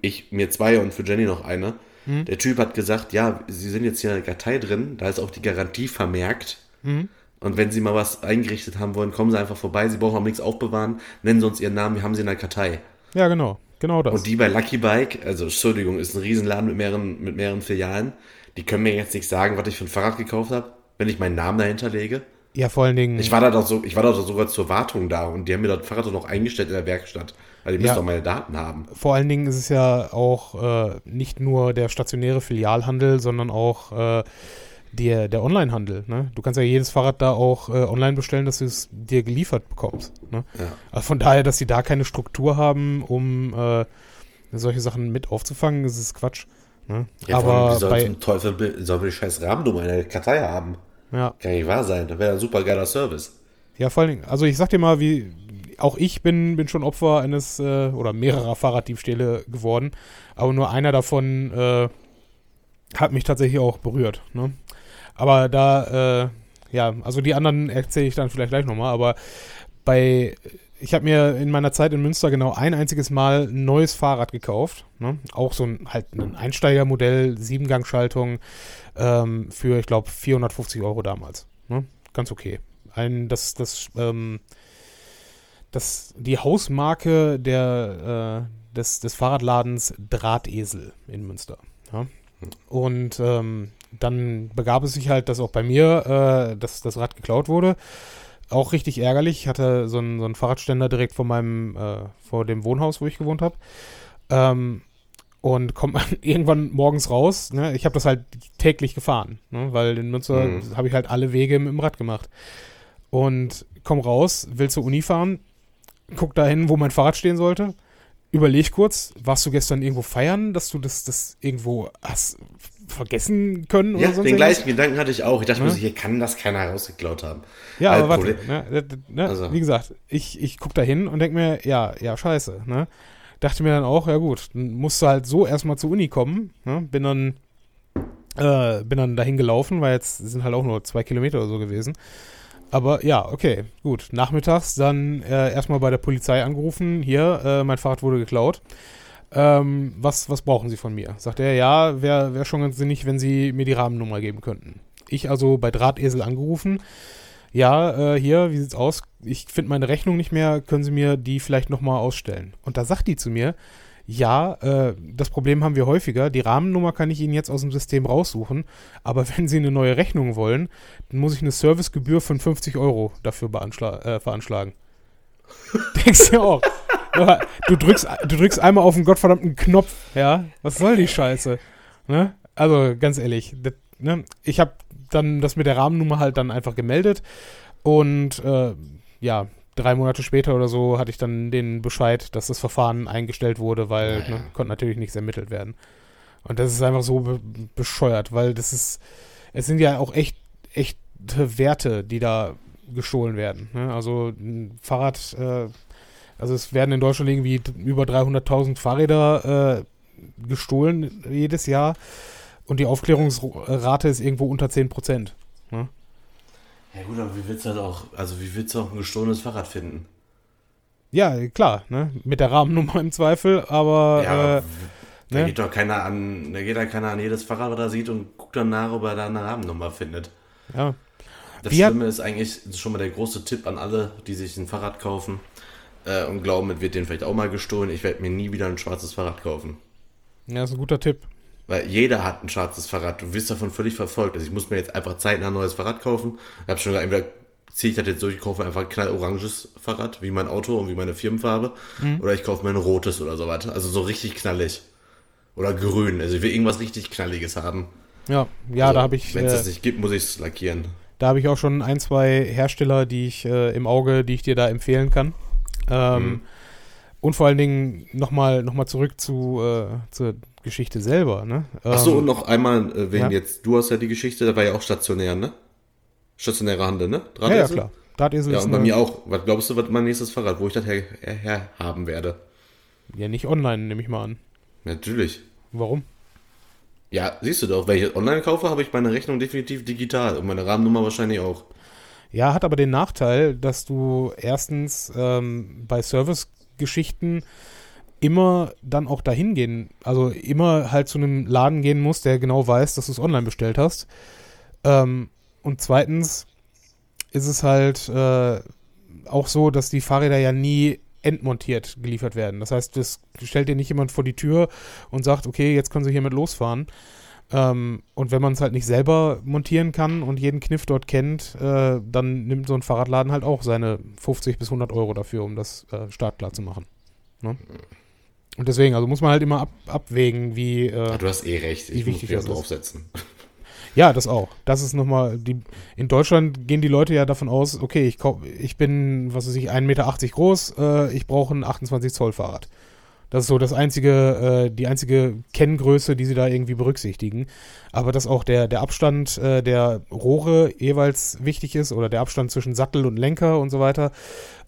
ich, mir zwei und für Jenny noch eine. Mhm. Der Typ hat gesagt, ja, Sie sind jetzt hier in der Kartei drin, da ist auch die Garantie vermerkt. Mhm. Und wenn Sie mal was eingerichtet haben wollen, kommen Sie einfach vorbei, Sie brauchen auch nichts aufbewahren, nennen Sie uns Ihren Namen, wir haben Sie in der Kartei. ja genau, genau das. Und die bei Lucky Bike, also Entschuldigung, ist ein Riesenladen mit mehreren, mit mehreren Filialen, die können mir jetzt nicht sagen, was ich für ein Fahrrad gekauft habe, wenn ich meinen Namen dahinter lege. ja, vor allen Dingen. Ich war da doch so, ich war da doch sogar zur Wartung da und die haben mir das Fahrrad doch noch eingestellt in der Werkstatt. Weil die müssen Ja. doch meine Daten haben. vor allen Dingen ist es ja auch äh, nicht nur der stationäre Filialhandel, sondern auch äh, der, der Onlinehandel. Ne? Du kannst ja jedes Fahrrad da auch äh, online bestellen, dass du es dir geliefert bekommst. Ne? Ja. Also von daher, dass sie da keine Struktur haben, um äh, solche Sachen mit aufzufangen, ist es Quatsch. Ne? Ja, Aber sollen bei, zum Teufel, sollen die scheiß Rahmennummer in der Kartei haben. ja, Kann nicht wahr sein. Das wäre ein super geiler Service. Ja, vor allen Dingen, also ich sag dir mal, wie auch ich bin, bin schon Opfer eines äh, oder mehrerer Fahrraddiebstähle geworden, aber nur einer davon äh, hat mich tatsächlich auch berührt. Ne? Aber da, äh, ja, also die anderen erzähle ich dann vielleicht gleich nochmal, aber bei, ich habe mir in meiner Zeit in Münster genau ein einziges Mal ein neues Fahrrad gekauft. Ne? Auch so ein halt ein Einsteigermodell, Siebengangschaltung ähm, für, ich glaube, 450 Euro damals. Ne? Ganz okay. Ein, das, das, ähm, das, die Hausmarke der, äh, des, des Fahrradladens Drahtesel in Münster. Ja? Und ähm, dann begab es sich halt, dass auch bei mir äh, das, das Rad geklaut wurde. Auch richtig ärgerlich. Ich hatte so einen, so einen Fahrradständer direkt vor meinem, äh, vor dem Wohnhaus, wo ich gewohnt habe. Ähm, und komme irgendwann morgens raus. Ne? Ich habe das halt täglich gefahren, ne? weil in Münster Mhm. habe ich halt alle Wege mit dem Rad gemacht. Und komm raus, will zur Uni fahren, guck dahin, wo mein Fahrrad stehen sollte. Überleg kurz, warst du gestern irgendwo feiern, dass du das, das irgendwo hast vergessen können oder Ja, sonst den irgendwas? gleichen Gedanken hatte ich auch. Ich dachte Ja. mir hier kann das keiner rausgeklaut haben. Ja, aber warte, ne, ne, ne, Also- wie gesagt, ich, ich guck da hin und denk mir, ja, ja, scheiße, ne? Dachte mir dann auch, ja gut, dann musst du halt so erstmal zur Uni kommen, ne? Bin dann, äh, bin dann dahin gelaufen, weil jetzt sind halt auch nur zwei Kilometer oder so gewesen. Aber ja, okay, gut. Nachmittags dann äh, erstmal bei der Polizei angerufen, hier, äh, mein Fahrrad wurde geklaut. Ähm, was, was brauchen Sie von mir? Sagt er, ja, wäre wär schon ganz sinnig, wenn Sie mir die Rahmennummer geben könnten. Ich also bei Drahtesel angerufen. Ja, äh, hier, wie sieht's aus? Ich finde meine Rechnung nicht mehr, können Sie mir die vielleicht nochmal ausstellen? Und da sagt die zu mir, ja, äh, das Problem haben wir häufiger. Die Rahmennummer kann ich Ihnen jetzt aus dem System raussuchen, aber wenn Sie eine neue Rechnung wollen, dann muss ich eine Servicegebühr von 50 Euro dafür äh, veranschlagen. Denkst du auch. Du drückst, du drückst einmal auf den gottverdammten Knopf, ja? Was soll die Scheiße? Ne? Also, ganz ehrlich, das, ne? ich habe dann das mit der Rahmennummer halt dann einfach gemeldet und äh, ja, drei Monate später oder so hatte ich dann den Bescheid, dass das Verfahren eingestellt wurde, weil Ja, ja. Ne, konnte natürlich nichts ermittelt werden. Und das ist einfach so be bescheuert, weil das ist, es sind ja auch echt, echte Werte, die da gestohlen werden. Ne? Also ein Fahrrad, äh, also es werden in Deutschland irgendwie über 300.000 Fahrräder äh, gestohlen jedes Jahr und die Aufklärungsrate ist irgendwo unter 10 Prozent. Ja gut, aber wie willst du halt auch, also wie willst du auch ein gestohlenes Fahrrad finden? Ja, klar, ne? mit der Rahmennummer im Zweifel, aber Ja, äh, da ne? geht doch keiner an, da geht da keiner an jedes Fahrrad, was er sieht und guckt dann nach, ob er da eine Rahmennummer findet. ja. Das Wie hat- Schlimme ist eigentlich das schon mal der große Tipp an alle, die sich ein Fahrrad kaufen äh, und glauben, es wird denen vielleicht auch mal gestohlen. Ich werde mir nie wieder ein schwarzes Fahrrad kaufen. ja, ist ein guter Tipp. Weil jeder hat ein schwarzes Fahrrad. Du wirst davon völlig verfolgt. Also ich muss mir jetzt einfach zeitnah ein neues Fahrrad kaufen. Ich habe schon gesagt, entweder ziehe ich das jetzt durch, ich kaufe einfach ein knalloranges Fahrrad, wie mein Auto und wie meine Firmenfarbe. Oder ich kaufe mir ein rotes oder so weiter. Also so richtig knallig. Oder grün. Also ich will irgendwas richtig Knalliges haben. Ja, ja, also, da habe ich, Wenn es äh, das nicht gibt, muss ich es lackieren. da habe ich auch schon ein, zwei Hersteller, die ich äh, im Auge, die ich dir da empfehlen kann. Ähm, Mhm. Und vor allen Dingen nochmal noch mal zurück zu, äh, zur Geschichte selber. Ne? Achso, Ähm, und noch einmal, äh, wegen ja. jetzt, du hast ja die Geschichte, da war ja auch stationär, ne? Stationäre Handel, ne? ja, ja, Drahtesel? klar. Drahtesel Ja, und bei mir auch. Was glaubst du, was mein nächstes Fahrrad, wo ich das her, her, her haben werde? Ja, nicht online, nehme ich mal an. Natürlich. Warum? Ja, siehst du doch, wenn ich jetzt online kaufe, habe ich meine Rechnung definitiv digital und meine Rahmennummer wahrscheinlich auch. Ja, hat aber den Nachteil, dass du erstens ähm, bei Servicegeschichten immer dann auch dahin gehen, also immer halt zu einem Laden gehen musst, der genau weiß, dass du es online bestellt hast. Ähm, und zweitens ist es halt äh, auch so, dass die Fahrräder ja nie endmontiert geliefert werden. Das heißt, es stellt dir nicht jemand vor die Tür und sagt, okay, jetzt können Sie hiermit losfahren. Ähm, und wenn man es halt nicht selber montieren kann und jeden Kniff dort kennt, äh, dann nimmt so ein Fahrradladen halt auch seine 50 bis 100 Euro dafür, um das äh, startklar zu machen. Ne? Und deswegen, also muss man halt immer ab, abwägen, wie. Äh, Ja, du hast eh recht, Wie ich muss wichtig mich das ist. draufsetzen. Ja, das auch. Das ist nochmal, die, in Deutschland gehen die Leute ja davon aus, okay, ich, kauf, ich bin, was weiß ich, 1,80 Meter groß, äh, ich brauche ein 28 Zoll Fahrrad. Das ist so das einzige, äh, die einzige Kenngröße, die sie da irgendwie berücksichtigen. Aber dass auch der, der Abstand äh, der Rohre jeweils wichtig ist oder der Abstand zwischen Sattel und Lenker und so weiter,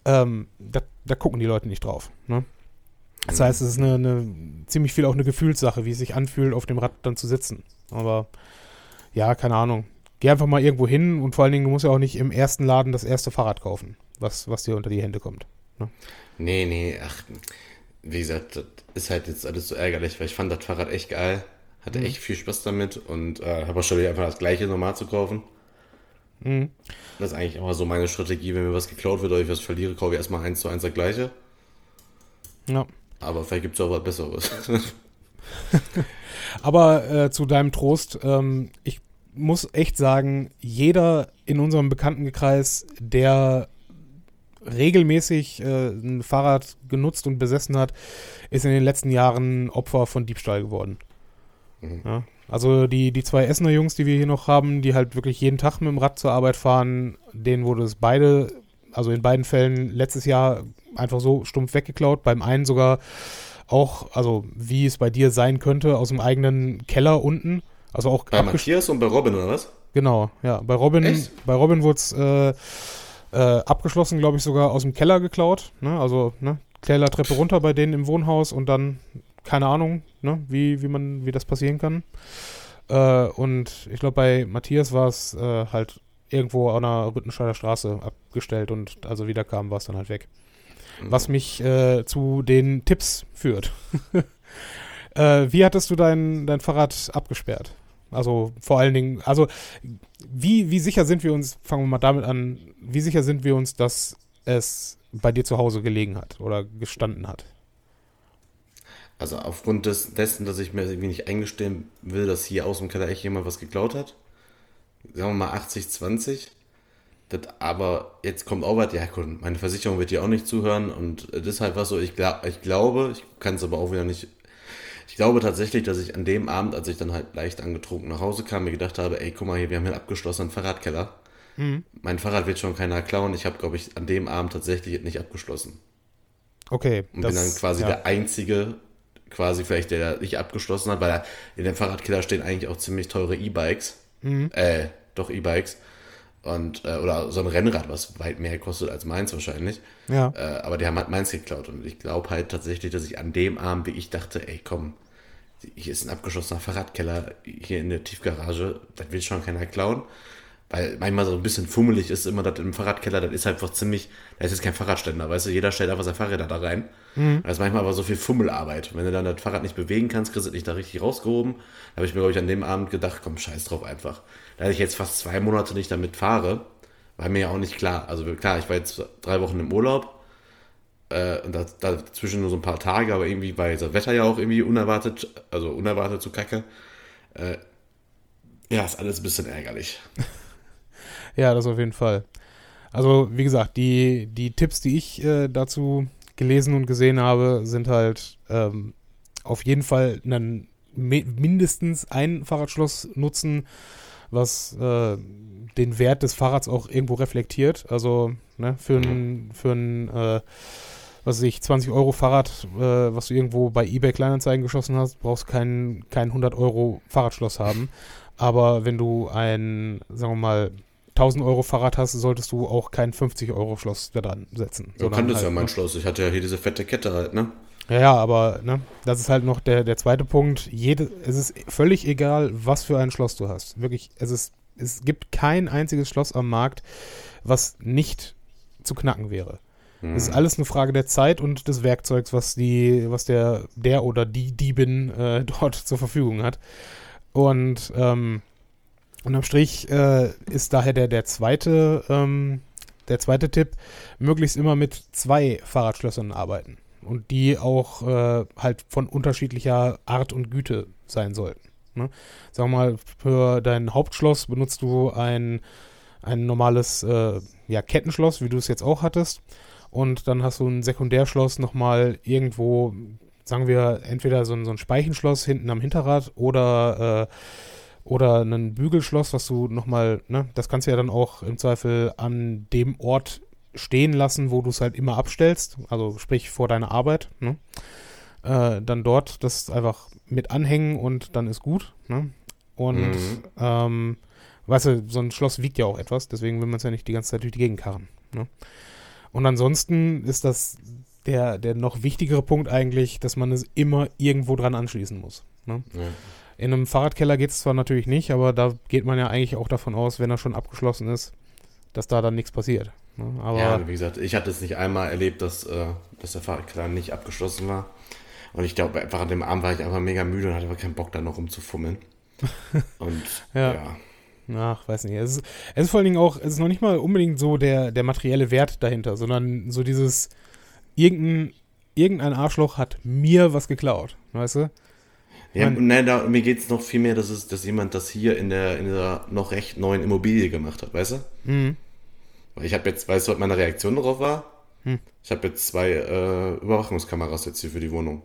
ähm, da, da gucken die Leute nicht drauf. Ne? Das heißt, es ist eine, eine ziemlich viel auch eine Gefühlssache, wie es sich anfühlt, auf dem Rad dann zu sitzen. Aber ja, keine Ahnung. Geh einfach mal irgendwo hin und vor allen Dingen, du musst ja auch nicht im ersten Laden das erste Fahrrad kaufen, was, was dir unter die Hände kommt. Nee, nee, ach, wie gesagt, das ist halt jetzt alles so ärgerlich, weil ich fand das Fahrrad echt geil, hatte Mhm. echt viel Spaß damit und äh, habe auch schon wieder einfach das gleiche normal zu kaufen. Mhm. Das ist eigentlich immer so meine Strategie, wenn mir was geklaut wird oder ich was verliere, kaufe ich erstmal eins zu eins das gleiche. Ja. Aber vielleicht gibt es auch was Besseres. Aber äh, zu deinem Trost, ähm, ich muss echt sagen, jeder in unserem Bekanntenkreis, der regelmäßig äh, ein Fahrrad genutzt und besessen hat, ist in den letzten Jahren Opfer von Diebstahl geworden. Mhm. Ja? Also die, die zwei Essener Jungs, die wir hier noch haben, die halt wirklich jeden Tag mit dem Rad zur Arbeit fahren, denen wurde es beide, also in beiden Fällen letztes Jahr einfach so stumpf weggeklaut. Beim einen sogar auch, also wie es bei dir sein könnte, aus dem eigenen Keller unten. Also auch Bei Matthias und bei Robin, oder was? Genau, ja. Bei Robin, Echt? bei Robin wurde es äh, äh, abgeschlossen, glaube ich, sogar aus dem Keller geklaut. Ne? Also, ne? Kellertreppe runter bei denen im Wohnhaus und dann, keine Ahnung, ne? wie, wie man, wie das passieren kann. Äh, und ich glaube, bei Matthias war es äh, halt irgendwo an der Rüttenscheider Straße abgestellt und also wieder kam, war es dann halt weg. Was mich äh, zu den Tipps führt. äh, wie hattest du dein, dein Fahrrad abgesperrt? Also vor allen Dingen, also wie, wie sicher sind wir uns, fangen wir mal damit an, wie sicher sind wir uns, dass es bei dir zu Hause gelegen hat oder gestanden hat? Also aufgrund des, dessen, dass ich mir irgendwie nicht eingestehen will, dass hier aus dem Keller echt jemand was geklaut hat. Sagen wir mal 80, 20. Das, aber jetzt kommt auch ja meine Versicherung wird dir auch nicht zuhören und halt was so, ich, glaub, ich glaube, ich kann es aber auch wieder nicht, ich glaube tatsächlich, dass ich an dem Abend, als ich dann halt leicht angetrunken nach Hause kam, mir gedacht habe, ey, guck mal hier, wir haben hier einen abgeschlossenen Fahrradkeller. Mein Fahrrad wird schon keiner klauen. Ich habe, glaube ich, an dem Abend tatsächlich nicht abgeschlossen. Okay. Und bin dann quasi ja. der Einzige, quasi vielleicht, der nicht abgeschlossen hat, weil in dem Fahrradkeller stehen eigentlich auch ziemlich teure E-Bikes. Mhm. Äh, doch E-Bikes. Und, äh, oder so ein Rennrad, was weit mehr kostet als meins wahrscheinlich. Ja. Äh, aber die haben halt meins geklaut. Und ich glaube halt tatsächlich, dass ich an dem Abend, wie ich dachte, ey, komm, hier ist ein abgeschlossener Fahrradkeller hier in der Tiefgarage, das will schon keiner klauen. Weil manchmal so ein bisschen fummelig ist immer das im Fahrradkeller, das ist halt einfach ziemlich, da ist jetzt kein Fahrradständer, weißt du, jeder stellt einfach sein Fahrräder da rein. Das ist manchmal aber so viel Fummelarbeit. Wenn du dann das Fahrrad nicht bewegen kannst, kriegst du es nicht da richtig rausgehoben. Da habe ich mir, glaube ich, an dem Abend gedacht, komm, scheiß drauf einfach. Da ich jetzt fast zwei Monate nicht damit fahre, war mir ja auch nicht klar. Also klar, ich war jetzt drei Wochen im Urlaub, äh, und da, dazwischen nur so ein paar Tage, aber irgendwie war das Wetter ja auch irgendwie unerwartet, also unerwartet zu kacke. Äh, ja, ist alles ein bisschen ärgerlich. Ja, das auf jeden Fall. Also, wie gesagt, die, die Tipps, die ich äh, dazu gelesen und gesehen habe, sind halt ähm, auf jeden Fall einen, mi- mindestens ein Fahrradschloss nutzen, was äh, den Wert des Fahrrads auch irgendwo reflektiert. Also ne, für ein, für ein äh, was weiß ich, 20 Euro Fahrrad, äh, was du irgendwo bei eBay Kleinanzeigen geschossen hast, brauchst kein, kein 100 Euro Fahrradschloss haben. Aber wenn du ein, sagen wir mal, 1000 Euro Fahrrad hast, solltest du auch kein 50 Euro Schloss da dran setzen. Du sondern kanntest halt, ja mein ne? Schloss. Ich hatte ja hier diese fette Kette halt, ne? Ja, ja, aber ne, das ist halt noch der, der zweite Punkt. Jede, es ist völlig egal, was für ein Schloss du hast. Wirklich, es ist, es gibt kein einziges Schloss am Markt, was nicht zu knacken wäre. Es ist alles eine Frage der Zeit und des Werkzeugs, was die, was der, der oder die Diebin äh, dort zur Verfügung hat. Und ähm, unterm Strich äh, ist daher der, der zweite, ähm, der zweite Tipp, möglichst immer mit zwei Fahrradschlössern arbeiten. Und die auch äh, halt von unterschiedlicher Art und Güte sein sollten. Ne? Sag mal, für dein Hauptschloss benutzt du ein, ein normales äh, ja, Kettenschloss, wie du es jetzt auch hattest. Und dann hast du ein Sekundärschloss nochmal irgendwo, sagen wir, entweder so ein, so ein Speichenschloss hinten am Hinterrad oder, äh, oder ein Bügelschloss, was du nochmal, ne, das kannst du ja dann auch im Zweifel an dem Ort stehen lassen, wo du es halt immer abstellst, also sprich vor deiner Arbeit, ne? Äh, dann dort das einfach mit anhängen und dann ist gut, ne? Und Mhm. ähm, weißt du, so ein Schloss wiegt ja auch etwas, deswegen will man es ja nicht die ganze Zeit durch die Gegend karren. Ne? Und ansonsten ist das der, der noch wichtigere Punkt eigentlich, dass man es immer irgendwo dran anschließen muss. Ne? Ja. In einem Fahrradkeller geht es zwar natürlich nicht, aber da geht man ja eigentlich auch davon aus, wenn er schon abgeschlossen ist, dass da dann nichts passiert. Ne? Aber ja, wie gesagt, ich hatte es nicht einmal erlebt, dass, äh, dass der Fahrradkeller nicht abgeschlossen war. Und ich glaube, einfach an dem Abend war ich einfach mega müde und hatte aber keinen Bock, da noch rumzufummeln. Und Ja. ja. Ach, weiß nicht. Es ist, es ist vor allen Dingen auch, es ist noch nicht mal unbedingt so der, der materielle Wert dahinter, sondern so dieses, irgendein, irgendein Arschloch hat mir was geklaut, weißt du? Ja, nein, da, mir geht's noch viel mehr, dass, es, dass jemand das hier in der, in der noch recht neuen Immobilie gemacht hat, weißt du? Mhm. Weil ich habe jetzt, weißt du, was meine Reaktion darauf war? Hm. Ich habe jetzt zwei äh, Überwachungskameras jetzt hier für die Wohnung.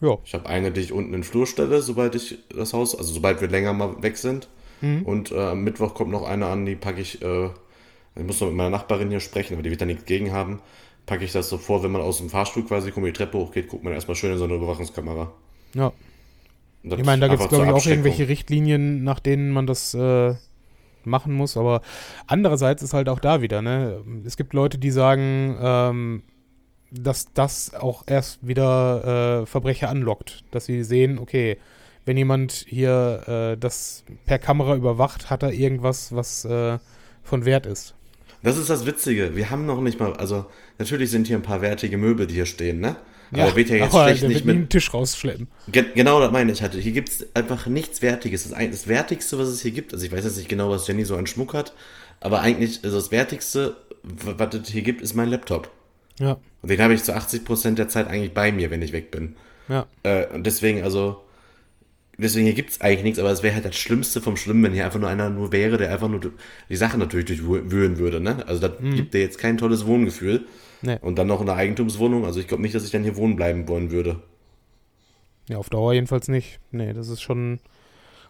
Ja. Ich habe eine, die ich unten in den Flur stelle, sobald ich das Haus, also sobald wir länger mal weg sind. Mhm. Und äh, am Mittwoch kommt noch eine an, die packe ich, äh, ich muss noch mit meiner Nachbarin hier sprechen, aber die wird da nichts gegen haben. Packe ich das so vor, wenn man aus dem Fahrstuhl quasi kommt, die Treppe hochgeht, guckt man erstmal schön in so eine Überwachungskamera. Ja. Ich meine, da gibt es, glaube ich, auch irgendwelche Richtlinien, nach denen man das äh, machen muss. Aber andererseits ist halt auch da wieder, ne? Es gibt Leute, die sagen, ähm, dass das auch erst wieder äh, Verbrecher anlockt. Dass sie sehen, okay, wenn jemand hier äh, das per Kamera überwacht, hat er irgendwas, was äh, von Wert ist. Das ist das Witzige. Wir haben noch nicht mal, also natürlich sind hier ein paar wertige Möbel, die hier stehen, ne? Aber da wird ja jetzt aber schlecht nicht mit. einen Tisch rausschleppen. Ge genau das meine ich hatte. Hier gibt's einfach nichts Wertiges. Das, ein, das Wertigste, was es hier gibt, also ich weiß jetzt nicht genau, was Jenny so an Schmuck hat, aber eigentlich, also das Wertigste, was es hier gibt, ist mein Laptop. Ja, Und den habe ich zu 80% der Zeit eigentlich bei mir, wenn ich weg bin. ja. Äh, und deswegen, also, deswegen hier gibt's eigentlich nichts, aber es wäre halt das Schlimmste vom Schlimmen, wenn hier einfach nur einer nur wäre, der einfach nur die Sache natürlich durchwühlen würde, ne? Also das gibt dir jetzt kein tolles Wohngefühl. Nee. Und dann noch eine Eigentumswohnung, also ich glaube nicht, dass ich dann hier wohnen bleiben wollen würde. Ja, auf Dauer jedenfalls nicht. Nee, das ist schon,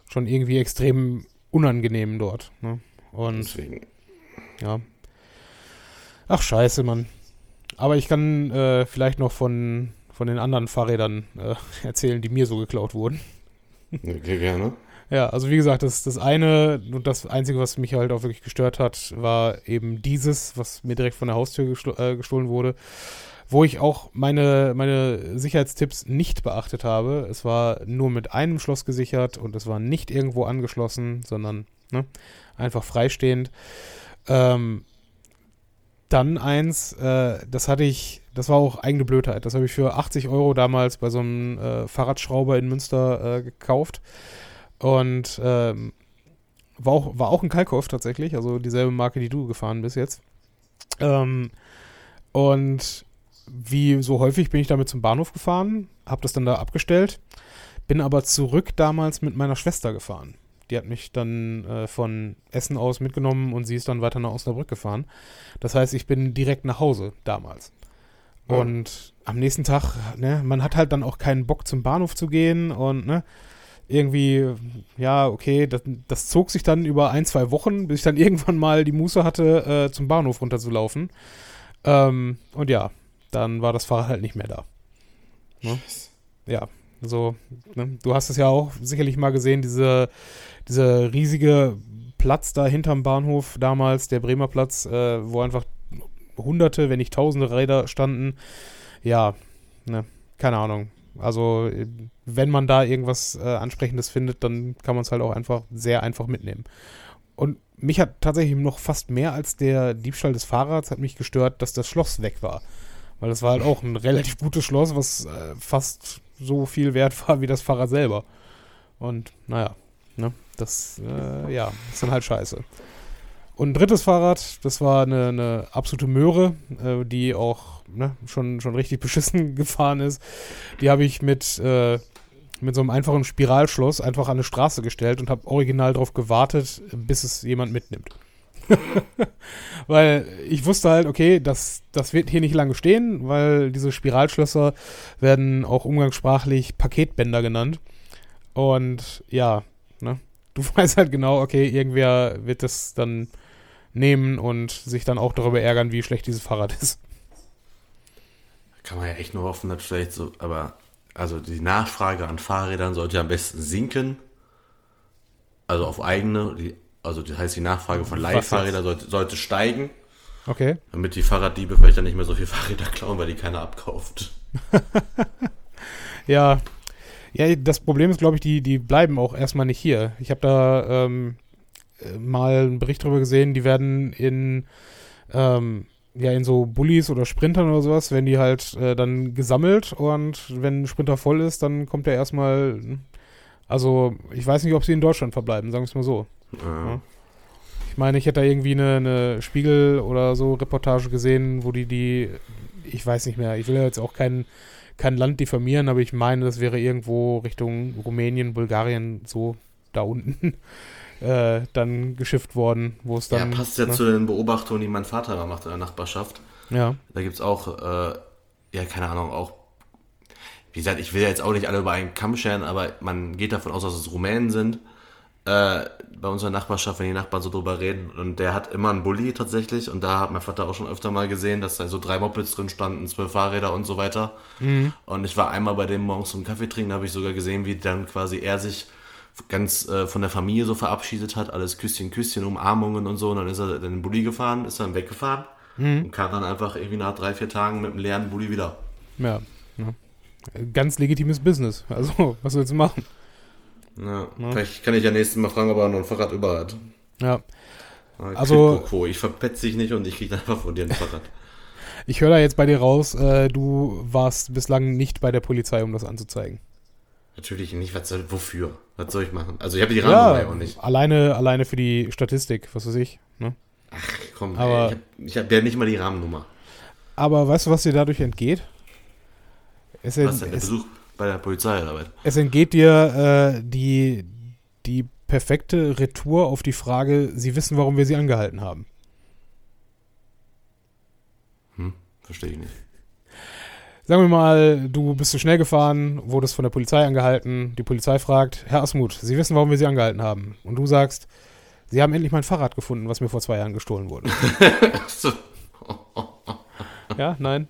schon irgendwie extrem unangenehm dort. Ne? Und Deswegen. ja. Ach, scheiße, Mann. Aber ich kann äh, vielleicht noch von, von den anderen Fahrrädern äh, erzählen, die mir so geklaut wurden. Okay, gerne. Ja, also wie gesagt, das, das eine und das Einzige, was mich halt auch wirklich gestört hat, war eben dieses, was mir direkt von der Haustür äh, gestohlen wurde, wo ich auch meine, meine Sicherheitstipps nicht beachtet habe. Es war nur mit einem Schloss gesichert und es war nicht irgendwo angeschlossen, sondern ne, einfach freistehend. Ähm, dann eins, äh, das hatte ich, das war auch eigene Blödheit. Das habe ich für 80 Euro damals bei so einem äh, Fahrradschrauber in Münster äh, gekauft. Und ähm, war, auch, war auch ein Kalkhoff tatsächlich, also dieselbe Marke, die du gefahren bist jetzt. Ähm, und wie so häufig bin ich damit zum Bahnhof gefahren, habe das dann da abgestellt, bin aber zurück damals mit meiner Schwester gefahren. Die hat mich dann äh, von Essen aus mitgenommen und sie ist dann weiter nach Osnabrück gefahren. Das heißt, ich bin direkt nach Hause damals. Ja. Und am nächsten Tag, ne, man hat halt dann auch keinen Bock zum Bahnhof zu gehen und ne, irgendwie, ja, okay, das, das zog sich dann über ein, zwei Wochen, bis ich dann irgendwann mal die Muße hatte, äh, zum Bahnhof runterzulaufen. Ähm, und ja, dann war das Fahrrad halt nicht mehr da. Ne? Ja, so, ne? du hast es ja auch sicherlich mal gesehen, diese, dieser riesige Platz da hinterm Bahnhof damals, der Bremer Platz, äh, wo einfach hunderte, wenn nicht tausende Räder standen. Ja, ne, keine Ahnung. Also, äh, wenn man da irgendwas äh, Ansprechendes findet, dann kann man es halt auch einfach sehr einfach mitnehmen. Und mich hat tatsächlich noch fast mehr als der Diebstahl des Fahrrads hat mich gestört, dass das Schloss weg war. Weil das war halt auch ein relativ gutes Schloss, was äh, fast so viel wert war wie das Fahrrad selber. Und naja, ne, das, äh, ja, ist dann halt scheiße. Und ein drittes Fahrrad, das war eine, eine absolute Möhre, äh, die auch ne, schon, schon richtig beschissen gefahren ist. Die habe ich mit, äh, mit so einem einfachen Spiralschloss einfach an eine Straße gestellt und habe original darauf gewartet, bis es jemand mitnimmt. weil ich wusste halt, okay, das, das wird hier nicht lange stehen, weil diese Spiralschlösser werden auch umgangssprachlich Paketbänder genannt. Und ja, ne, du weißt halt genau, okay, irgendwer wird das dann nehmen und sich dann auch darüber ärgern, wie schlecht dieses Fahrrad ist. Kann man ja echt nur hoffen, dass vielleicht so, aber also die Nachfrage an Fahrrädern sollte am besten sinken. Also auf eigene, die, also das heißt die Nachfrage von Leihfahrrädern sollte, sollte steigen, Okay. damit die Fahrraddiebe vielleicht dann nicht mehr so viel Fahrräder klauen, weil die keiner abkauft. Ja, ja, das Problem ist, glaube ich, die, die bleiben auch erstmal nicht hier. Ich habe da ähm, äh, mal einen Bericht drüber gesehen, die werden in, ähm, ja, in so Bullis oder Sprintern oder sowas, werden die halt äh, dann gesammelt und wenn ein Sprinter voll ist, dann kommt er erstmal, also ich weiß nicht, ob sie in Deutschland verbleiben, sagen wir es mal so. Ja. Ich meine, ich hätte da irgendwie eine, eine Spiegel oder so Reportage gesehen, wo die die, ich weiß nicht mehr, ich will ja jetzt auch keinen kein Land diffamieren, aber ich meine, das wäre irgendwo Richtung Rumänien, Bulgarien, so da unten äh, dann geschifft worden, wo es dann. Ja, passt ja ne? zu den Beobachtungen, die mein Vater immer macht in der Nachbarschaft. Ja, Da gibt es auch, äh, ja, keine Ahnung, auch, wie gesagt, ich will jetzt auch nicht alle über einen Kamm scheren, aber man geht davon aus, dass es Rumänen sind. Äh, bei unserer Nachbarschaft, wenn die Nachbarn so drüber reden. Und der hat immer einen Bulli tatsächlich. Und da hat mein Vater auch schon öfter mal gesehen, dass da so drei Mopeds drin standen, zwölf Fahrräder und so weiter. Und ich war einmal bei dem morgens zum Kaffee trinken, da habe ich sogar gesehen, wie dann quasi er sich ganz äh, von der Familie so verabschiedet hat. Alles Küsschen, Küsschen, Umarmungen und so. Und dann ist er in den Bulli gefahren, ist dann weggefahren. Und kam dann einfach irgendwie nach drei, vier Tagen mit einem leeren Bulli wieder. ja. ja. Ganz legitimes Business. Also, was willst du machen? Ja, Vielleicht kann ich ja nächstes Mal fragen, ob er noch ein Fahrrad über hat. Ja. Also, Also- ich verpetze dich nicht und ich krieg dann einfach von dir ein Fahrrad. Ich höre da jetzt bei dir raus, äh, du warst bislang nicht bei der Polizei, um das anzuzeigen. Natürlich nicht, was soll, wofür? Was soll ich machen? Also ich habe die Rahmennummer ja auch nicht. alleine, alleine für die Statistik, was weiß ich. Ne? Ach komm, Aber- ey, ich habe hab ja nicht mal die Rahmennummer. Aber weißt du, was dir dadurch entgeht? Es, Was denn, der es, Besuch bei der Polizei oder was? es entgeht dir äh, die, die perfekte Retour auf die Frage, sie wissen, warum wir sie angehalten haben. Hm, verstehe ich nicht. Sagen wir mal, du bist zu schnell gefahren, wurdest von der Polizei angehalten. Die Polizei fragt, Herr Asmuth, Sie wissen, warum wir Sie angehalten haben. Und du sagst, Sie haben endlich mein Fahrrad gefunden, was mir vor zwei Jahren gestohlen wurde. ja, nein?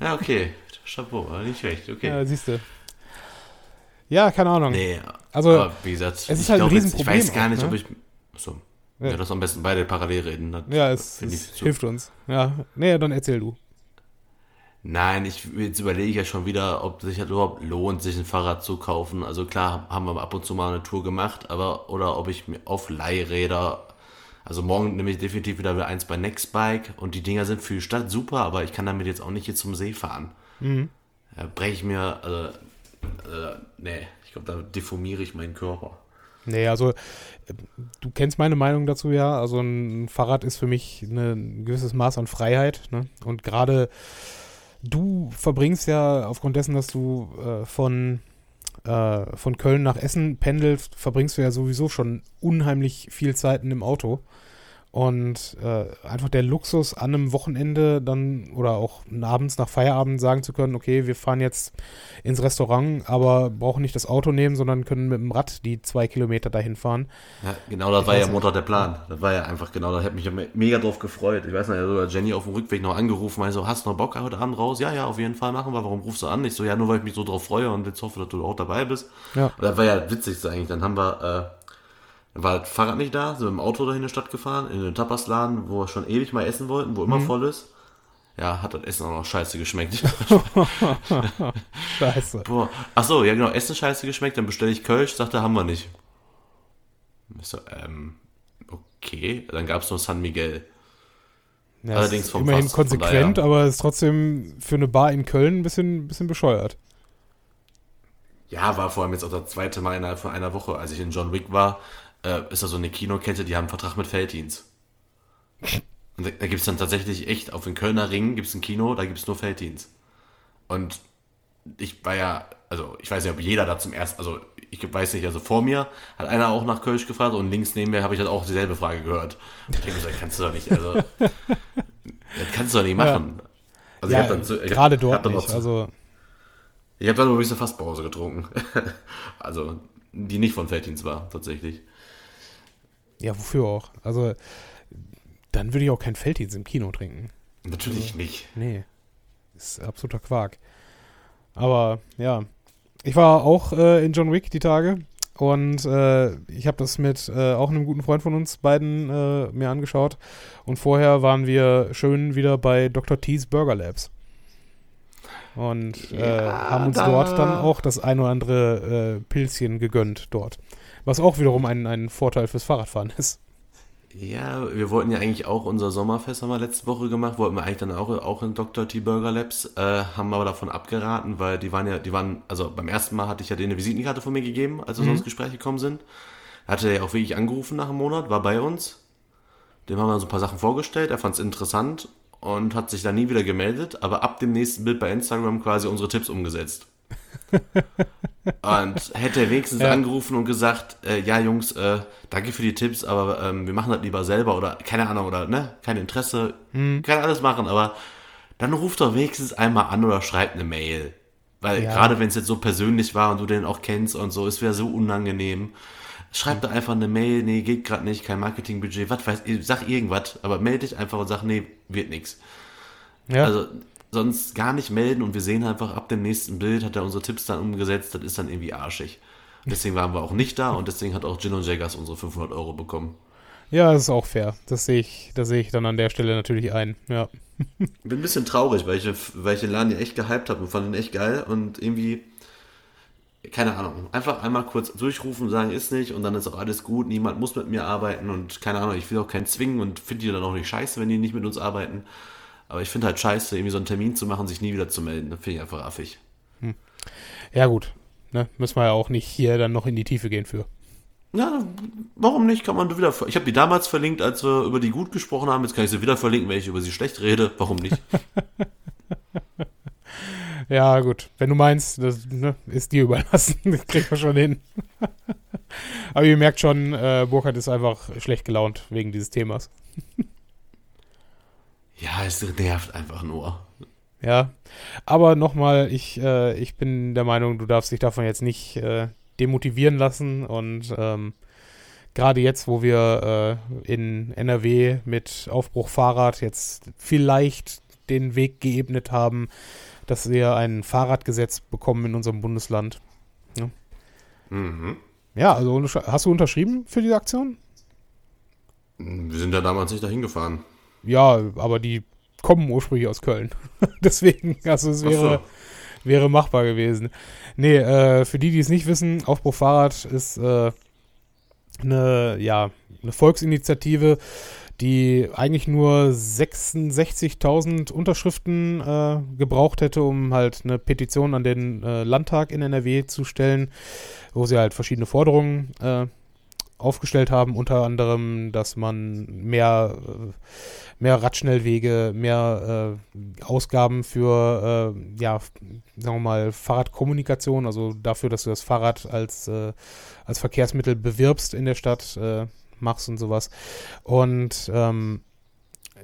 Ja, okay. Chapeau, nicht schlecht, okay. Ja, siehst du. Ja, keine Ahnung. nee, Also, aber wie gesagt, es ist ich halt ein jetzt- Riesenproblem Ich weiß gar auch, nicht, ne? ob ich. Achso. Ja. Ja. das am besten beide parallel reden. Das ja, es, es hilft uns. Ja, nee, dann erzähl du. Nein, ich, jetzt überlege ich ja schon wieder, ob sich das überhaupt lohnt, sich ein Fahrrad zu kaufen. Also klar, haben wir ab und zu mal eine Tour gemacht, aber oder ob ich mir auf Leihräder, also morgen nehme ich definitiv wieder eins bei Nextbike und die Dinger sind für die Stadt super, aber ich kann damit jetzt auch nicht hier zum See fahren. Da breche ich mir, also, äh, nee, ich glaube, da deformiere ich meinen Körper. Nee, also äh, du kennst meine Meinung dazu ja. Also ein Fahrrad ist für mich eine, ein gewisses Maß an Freiheit. Ne? Und gerade du verbringst ja aufgrund dessen, dass du äh, von, äh, von Köln nach Essen pendelst, verbringst du ja sowieso schon unheimlich viel Zeit in dem Auto. Und äh, einfach der Luxus an einem Wochenende dann oder auch abends nach Feierabend sagen zu können, okay, wir fahren jetzt ins Restaurant, aber brauchen nicht das Auto nehmen, sondern können mit dem Rad die zwei Kilometer dahin fahren. Ja, genau, das Ich war ja. Montag der Plan. Das war ja einfach genau, da hätte mich mega drauf gefreut. Ich weiß nicht, also hat Jenny auf dem Rückweg noch angerufen, meinte so, hast du noch Bock heute Abend raus? Ja, ja, auf jeden Fall machen wir. Warum rufst du an? Ich so, ja, nur weil ich mich so drauf freue und jetzt hoffe, dass du auch dabei bist. Ja. Und das war ja das witzigste eigentlich. Dann haben wir, äh, war das Fahrrad nicht da, sind mit dem Auto dahin in die Stadt gefahren, in den Tapasladen, wo wir schon ewig mal essen wollten, wo immer Mhm. voll ist. Ja, hat das Essen auch noch scheiße geschmeckt. Scheiße. Boah. Ach so, ja genau, Essen scheiße geschmeckt, dann bestelle ich Kölsch, sagte, haben wir nicht. Ich so, ähm, okay, dann gab es nur San Miguel. Ja, Allerdings vom immerhin Fass, konsequent, aber ist trotzdem für eine Bar in Köln ein bisschen, bisschen bescheuert. Ja, war vor allem jetzt auch das zweite Mal innerhalb von einer Woche, als ich in John Wick war, äh, ist da so eine Kinokette, die haben einen Vertrag mit Felddienst. Und da, da gibt es dann tatsächlich echt, auf den Kölner Ring gibt es ein Kino, da gibt es nur Felddienst. Und ich war ja, also ich weiß nicht, ob jeder da zum ersten, also ich weiß nicht, also vor mir hat einer auch nach Kölsch gefragt und links neben mir habe ich dann auch dieselbe Frage gehört. Und ich denke so, das kannst du doch nicht, also das kannst du doch nicht machen. Also ja, ich hab dann zu- ich hab- gerade ich dort hab dann noch nicht. zu- Also, ich habe dann noch ein bisschen Fasspause getrunken. also, die nicht von Felddienst war, tatsächlich. Ja, wofür auch? Also, dann würde ich auch kein Felddienst im Kino trinken. Natürlich nicht. Nee. Ist absoluter Quark. Aber ja, ich war auch äh, in John Wick die Tage und äh, ich habe das mit äh, auch einem guten Freund von uns beiden äh, mir angeschaut. Und vorher waren wir schön wieder bei Dr. T's Burger Labs. Und äh, Ja, haben uns da- dort dann auch das ein oder andere äh, Pilzchen gegönnt dort. Was auch wiederum ein, ein Vorteil fürs Fahrradfahren ist. Ja, wir wollten ja eigentlich auch unser Sommerfest haben wir letzte Woche gemacht, wollten wir eigentlich dann auch, auch in Dr. T Burger Labs, äh, haben aber davon abgeraten, weil die waren ja, die waren, also beim ersten Mal hatte ich ja denen eine Visitenkarte von mir gegeben, als wir so ins Gespräch gekommen sind. Hatte er ja auch wirklich angerufen nach einem Monat, war bei uns. Dem haben wir so ein paar Sachen vorgestellt, er fand es interessant und hat sich dann nie wieder gemeldet, aber ab dem nächsten Bild bei Instagram quasi unsere Tipps umgesetzt. Und hätte er wenigstens Ja. angerufen und gesagt, äh, ja Jungs, äh, danke für die Tipps, aber ähm, wir machen das lieber selber oder keine Ahnung oder ne, kein Interesse, kann alles machen, aber dann ruft doch wenigstens einmal an oder schreibt eine Mail. Weil Ja. gerade wenn es jetzt so persönlich war und du den auch kennst und so, es wäre so unangenehm. Schreib doch einfach eine Mail, nee, geht gerade nicht, kein Marketingbudget, was weiß ich, sag irgendwas, aber melde dich einfach und sag, nee, wird nix. Ja, Also sonst gar nicht melden und wir sehen einfach ab dem nächsten Bild hat er unsere Tipps dann umgesetzt, das ist dann irgendwie arschig. Deswegen waren wir auch nicht da und deswegen hat auch Gin und Jaggers unsere 500 Euro bekommen. ja, das ist auch fair. Das sehe ich, das sehe ich dann an der Stelle natürlich ein. Ja. Bin ein bisschen traurig, weil ich, weil ich den Laden ja echt gehypt habe und fand ihn echt geil und irgendwie, keine Ahnung, einfach einmal kurz durchrufen, sagen, ist nicht und dann ist auch alles gut, niemand muss mit mir arbeiten und keine Ahnung, ich will auch keinen zwingen und finde die dann auch nicht scheiße, wenn die nicht mit uns arbeiten. Aber ich finde halt scheiße, irgendwie so einen Termin zu machen, sich nie wieder zu melden. Das finde ich einfach affig. Ja, gut. Ne? Müssen wir ja auch nicht hier dann noch in die Tiefe gehen für. Ja, warum nicht? Kann man wieder. Ich habe die damals verlinkt, als wir über die gut gesprochen haben. Jetzt kann ich sie wieder verlinken, wenn ich über sie schlecht rede. Warum nicht? Ja, gut. Wenn du meinst, das ne, ist dir überlassen. Das kriegen wir schon hin. Aber ihr merkt schon, äh, Burkhard ist einfach schlecht gelaunt wegen dieses Themas. Ja, es nervt einfach nur. Ja. Aber nochmal, ich, äh, ich bin der Meinung, du darfst dich davon jetzt nicht äh, demotivieren lassen. Und ähm, gerade jetzt, wo wir äh, in NRW mit Aufbruch Fahrrad jetzt vielleicht den Weg geebnet haben, dass wir ein Fahrradgesetz bekommen in unserem Bundesland. Mhm. Ja, also hast du unterschrieben für diese Aktion? Wir sind ja damals nicht dahin gefahren. Ja, aber die kommen ursprünglich aus Köln. Deswegen, also es Ach so. wäre, wäre machbar gewesen. Nee, äh, für die, die es nicht wissen, Aufbruch Fahrrad ist äh, eine, ja, eine Volksinitiative, die eigentlich nur 66.000 Unterschriften äh, gebraucht hätte, um halt eine Petition an den äh, Landtag in NRW zu stellen, wo sie halt verschiedene Forderungen äh, aufgestellt haben, unter anderem, dass man mehr, äh, mehr Radschnellwege, mehr äh, Ausgaben für, äh, ja, sagen wir mal, Fahrradkommunikation, also dafür, dass du das Fahrrad als, äh, als Verkehrsmittel bewirbst in der Stadt, äh, machst und sowas. Und ähm,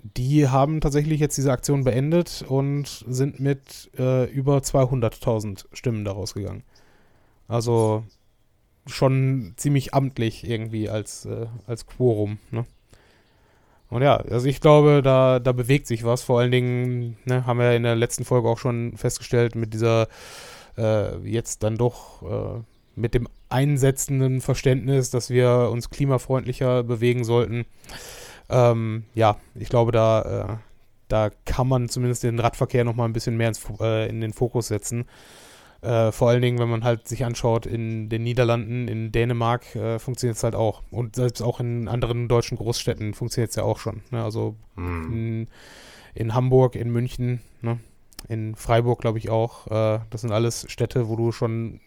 die haben tatsächlich jetzt diese Aktion beendet und sind mit äh, über 200.000 Stimmen daraus gegangen. Also schon ziemlich amtlich irgendwie als, äh, als Quorum. Ne? Und ja, also ich glaube, da, da bewegt sich was. Vor allen Dingen ne, haben wir in der letzten Folge auch schon festgestellt mit dieser äh, jetzt dann doch äh, mit dem einsetzenden Verständnis, dass wir uns klimafreundlicher bewegen sollten. Ähm, ja, ich glaube, da, äh, da kann man zumindest den Radverkehr noch mal ein bisschen mehr ins, äh, in den Fokus setzen. Äh, vor allen Dingen, wenn man halt sich anschaut, in den Niederlanden, in Dänemark äh, funktioniert es halt auch. Und selbst auch in anderen deutschen Großstädten funktioniert es ja auch schon. Ne? Also Hm. in, in Hamburg, in München, ne? in Freiburg glaube ich auch. Äh, das sind alles Städte, wo du schon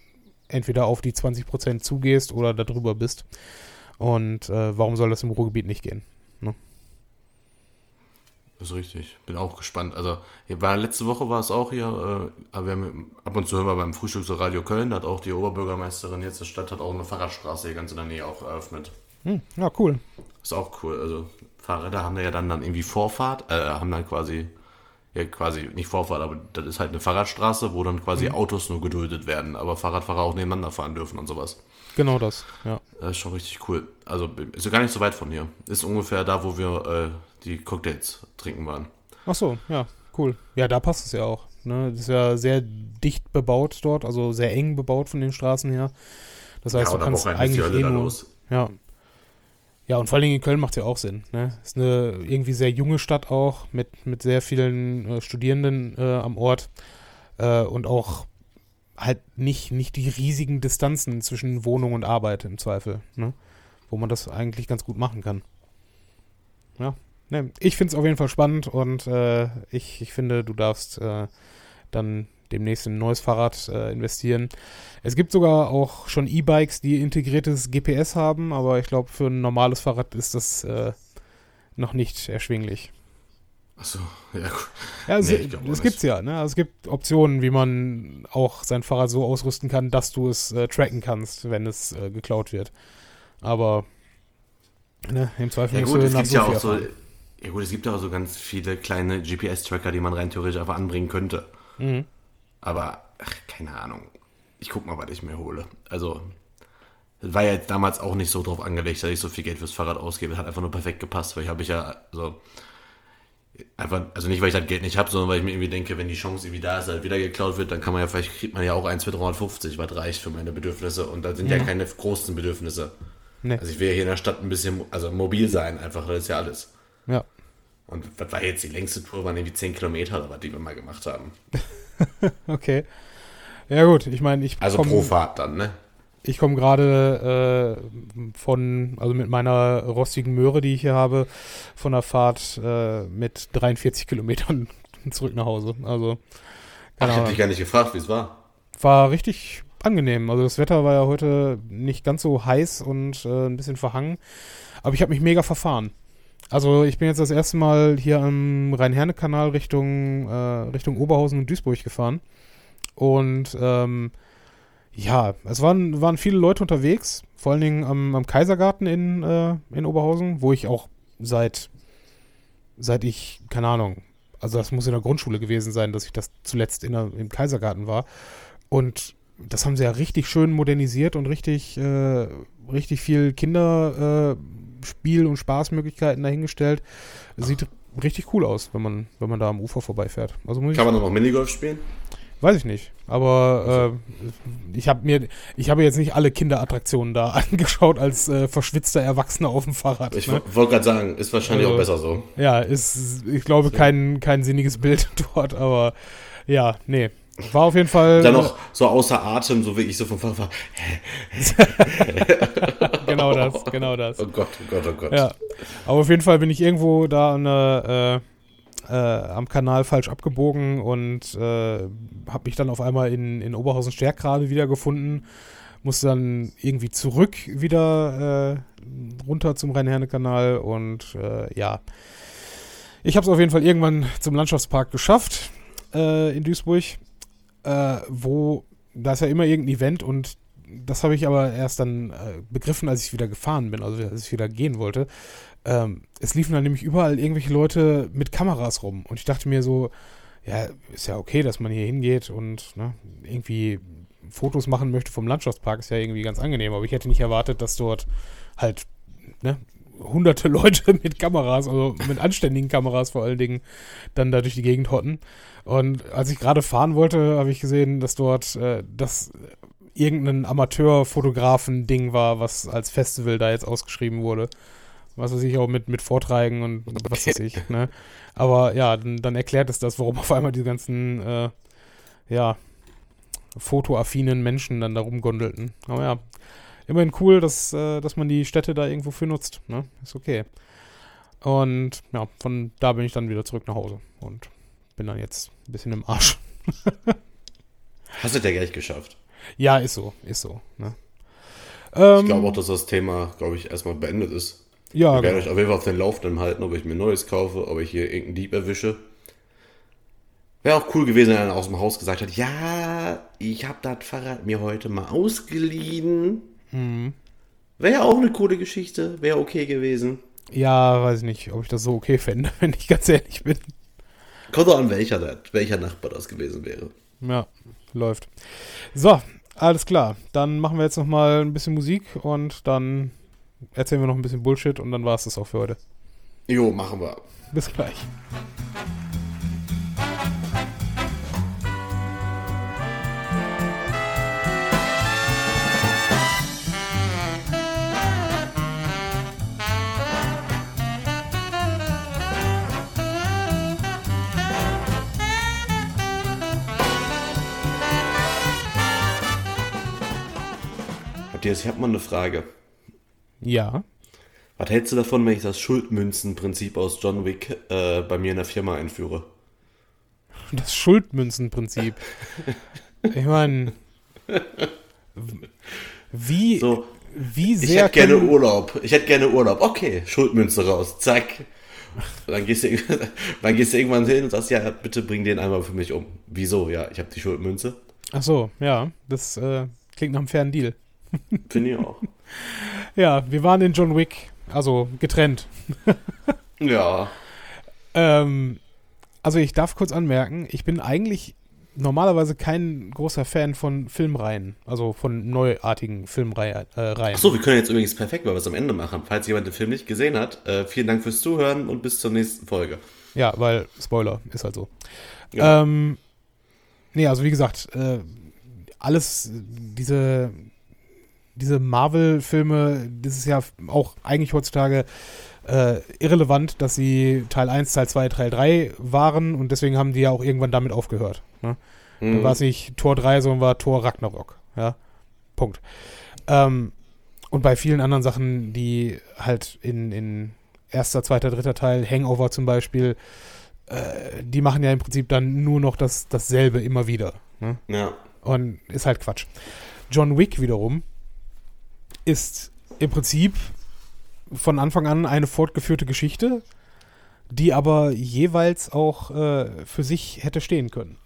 entweder auf die 20% zugehst oder darüber bist. Und äh, warum soll das im Ruhrgebiet nicht gehen? Ist richtig. Bin auch gespannt. Also, war, letzte Woche war es auch hier, äh, aber wir haben, ab und zu hören wir beim Frühstück so Radio Köln, da hat auch die Oberbürgermeisterin jetzt der Stadt hat auch eine Fahrradstraße hier ganz in der Nähe auch eröffnet. Hm, ja, cool. Ist auch cool. Also, Fahrräder haben da ja dann, dann irgendwie Vorfahrt, äh, haben dann quasi, ja quasi nicht Vorfahrt, aber das ist halt eine Fahrradstraße, wo dann quasi Autos nur geduldet werden, aber Fahrradfahrer auch nebeneinander fahren dürfen und sowas. Genau das, ja. Das ist schon richtig cool. Also, ist ja gar nicht so weit von hier. Ist ungefähr da, wo wir äh, die Cocktails trinken waren. Ach so, ja, cool. Ja, da passt es ja auch. Ne? Das ist ja sehr dicht bebaut dort, also sehr eng bebaut von den Straßen her. Das heißt, ja, du kannst eigentlich eh nur, los. Ja. Ja, und vor allen Dingen in Köln macht es ja auch Sinn. Ne? Ist eine irgendwie sehr junge Stadt auch, mit, mit sehr vielen äh, Studierenden äh, am Ort äh, und auch halt nicht, nicht die riesigen Distanzen zwischen Wohnung und Arbeit im Zweifel, ne? wo man das eigentlich ganz gut machen kann. Ja, ne, ich finde es auf jeden Fall spannend und äh, ich, ich finde, du darfst äh, dann demnächst in ein neues Fahrrad äh, investieren. Es gibt sogar auch schon E-Bikes, die integriertes GPS haben, aber ich glaube, für ein normales Fahrrad ist das äh, noch nicht erschwinglich. Achso, ja gut. Ja, es, Nee, es gibt's ja, ne? Also es gibt Optionen, wie man auch sein Fahrrad so ausrüsten kann, dass du es äh, tracken kannst, wenn es äh, geklaut wird. Aber ne, im Zweifel Ja gut, es gibt ja auch so, erfahren. Ja gut, es gibt ja auch so ganz viele kleine GPS-Tracker, die man rein theoretisch einfach anbringen könnte. Mhm. Aber, ach, keine Ahnung. Ich guck mal, was ich mir hole. Also, es war ja jetzt damals auch nicht so drauf angelegt, dass ich so viel Geld fürs Fahrrad ausgebe. Es hat einfach nur perfekt gepasst, weil ich habe ich ja, so, einfach, also nicht, weil ich das Geld nicht habe, sondern weil ich mir irgendwie denke, wenn die Chance irgendwie da ist, dass wieder geklaut wird, dann kann man ja, vielleicht kriegt man ja auch eins für 350, was reicht für meine Bedürfnisse. Und da sind ja keine großen Bedürfnisse. Nee. Also ich will ja hier in der Stadt ein bisschen, also mobil sein, einfach, das ist ja alles. Ja. Und was war jetzt die längste Tour? Waren irgendwie 10 Kilometer oder was, die wir mal gemacht haben. Okay. Ja gut, ich meine, ich Also komm- pro Fahrt dann, ne? Ich komme gerade äh, von, also mit meiner rostigen Möhre, die ich hier habe, von der Fahrt äh, mit 43 Kilometern zurück nach Hause. Also, Ach, ich hab Ahnung. dich gar nicht gefragt, wie es war. War richtig angenehm. Also das Wetter war ja heute nicht ganz so heiß und äh, ein bisschen verhangen. Aber ich habe mich mega verfahren. Also ich bin jetzt das erste Mal hier am Rhein-Herne-Kanal Richtung, äh, Richtung Oberhausen und Duisburg gefahren. Und ähm, ja, es waren, waren viele Leute unterwegs, vor allen Dingen am, am Kaisergarten in, äh, in Oberhausen, wo ich auch seit, seit ich, keine Ahnung, also das muss in der Grundschule gewesen sein, dass ich das zuletzt in der, im Kaisergarten war. Und das haben sie ja richtig schön modernisiert und richtig, äh, richtig viel Kinderspiel äh, Spiel- und Spaßmöglichkeiten dahingestellt. Sieht richtig cool aus, wenn man, wenn man da am Ufer vorbeifährt. Also Kann man dann noch Minigolf spielen? Weiß ich nicht. Aber äh, ich habe mir, ich habe jetzt nicht alle Kinderattraktionen da angeschaut als äh, verschwitzter Erwachsener auf dem Fahrrad. Ich ne? wollte gerade sagen, ist wahrscheinlich Also- auch besser so. Ja, ist, ich glaube, kein, kein sinniges Bild dort, aber ja, nee. War auf jeden Fall. Dann noch so außer Atem, so wie ich so vom Fahrrad. genau das, genau das. Oh Gott, oh Gott, oh Gott. Ja. Aber auf jeden Fall bin ich irgendwo da an der, äh, äh, am Kanal falsch abgebogen und äh, habe mich dann auf einmal in, in Oberhausen-Stärkrade wiedergefunden. Musste dann irgendwie zurück wieder äh, runter zum Rhein-Herne-Kanal und äh, ja. Ich habe es auf jeden Fall irgendwann zum Landschaftspark geschafft äh, in Duisburg, äh, wo da ist ja immer irgendein Event und das habe ich aber erst dann äh, begriffen, als ich wieder gefahren bin, also als ich wieder gehen wollte. Ähm, es liefen dann nämlich überall irgendwelche Leute mit Kameras rum und ich dachte mir so, ja, ist ja okay, dass man hier hingeht und ne, irgendwie Fotos machen möchte vom Landschaftspark, ist ja irgendwie ganz angenehm, aber ich hätte nicht erwartet, dass dort halt ne, hunderte Leute mit Kameras, also mit anständigen Kameras vor allen Dingen, dann da durch die Gegend hotten. Und als ich gerade fahren wollte, habe ich gesehen, dass dort äh, das irgendein Amateurfotografen-Ding war, was als Festival da jetzt ausgeschrieben wurde. Was weiß ich, auch mit, mit Vorträgen und was weiß ich. Ne? Aber ja, dann, dann erklärt es das, warum auf einmal die ganzen, äh, ja, fotoaffinen Menschen dann da rumgondelten. Aber ja, immerhin cool, dass, äh, dass man die Städte da irgendwo für nutzt. Ne? Ist okay. Und ja, von da bin ich dann wieder zurück nach Hause und bin dann jetzt ein bisschen im Arsch. Hast du ja gleich geschafft. Ja, ist so, ist so. Ne? Ähm, Ich glaube auch, dass das Thema, glaube ich, erstmal beendet ist. ja, Ich werde genau. euch auf jeden Fall auf den Laufenden halten, ob ich mir Neues kaufe, ob ich hier irgendeinen Dieb erwische. Wäre auch cool gewesen, wenn einer aus dem Haus gesagt hat, ja, ich habe das Fahrrad mir heute mal ausgeliehen. Mhm. Wäre ja auch eine coole Geschichte, wäre okay gewesen. ja, weiß ich nicht, ob ich das so okay fände, wenn ich ganz ehrlich bin. Kommt doch an, welcher, welcher Nachbar das gewesen wäre. Ja, läuft. So, alles klar. Dann machen wir jetzt noch mal ein bisschen Musik und dann erzählen wir noch ein bisschen Bullshit und dann war es das auch für heute. Jo, machen wir. Bis gleich. Matthias, ich habe mal eine Frage. Ja. Was hältst du davon, wenn ich das Schuldmünzenprinzip aus John Wick äh, bei mir in der Firma einführe? Das Schuldmünzenprinzip. Ich meine, wie, So, wie ich sehr hätte gerne Urlaub. Ich hätte gerne Urlaub. Okay, Schuldmünze raus. Zack. Dann gehst, du, dann gehst du irgendwann hin und sagst, ja, bitte bring den einmal für mich um. Wieso? Ja, ich habe die Schuldmünze. Ach so, ja, das äh, klingt nach einem fairen Deal. Finde ich auch. Ja, wir waren in John Wick, also getrennt. ja. Ähm, also ich darf kurz anmerken, ich bin eigentlich normalerweise kein großer Fan von Filmreihen, also von neuartigen Filmreihen. Äh, Achso, wir können jetzt übrigens perfekt mal was am Ende machen. Falls jemand den Film nicht gesehen hat, äh, vielen Dank fürs Zuhören und bis zur nächsten Folge. Ja, weil Spoiler ist halt so. Ja. Ähm, nee, also wie gesagt, äh, alles, diese, diese Marvel-Filme, das ist ja auch eigentlich heutzutage äh, irrelevant, dass sie Teil 1, Teil 2, Teil 3 waren und deswegen haben die ja auch irgendwann damit aufgehört. Ne? Mhm. Dann war es nicht Tor 3, sondern war Tor Ragnarok. Ja, Punkt. Ähm, und bei vielen anderen Sachen, die halt in, in erster, zweiter, dritter Teil, Hangover zum Beispiel, äh, die machen ja im Prinzip dann nur noch das, dasselbe immer wieder. Ne? Ja. Und ist halt Quatsch. John Wick wiederum ist im Prinzip von Anfang an eine fortgeführte Geschichte, die aber jeweils auch äh, für sich hätte stehen können.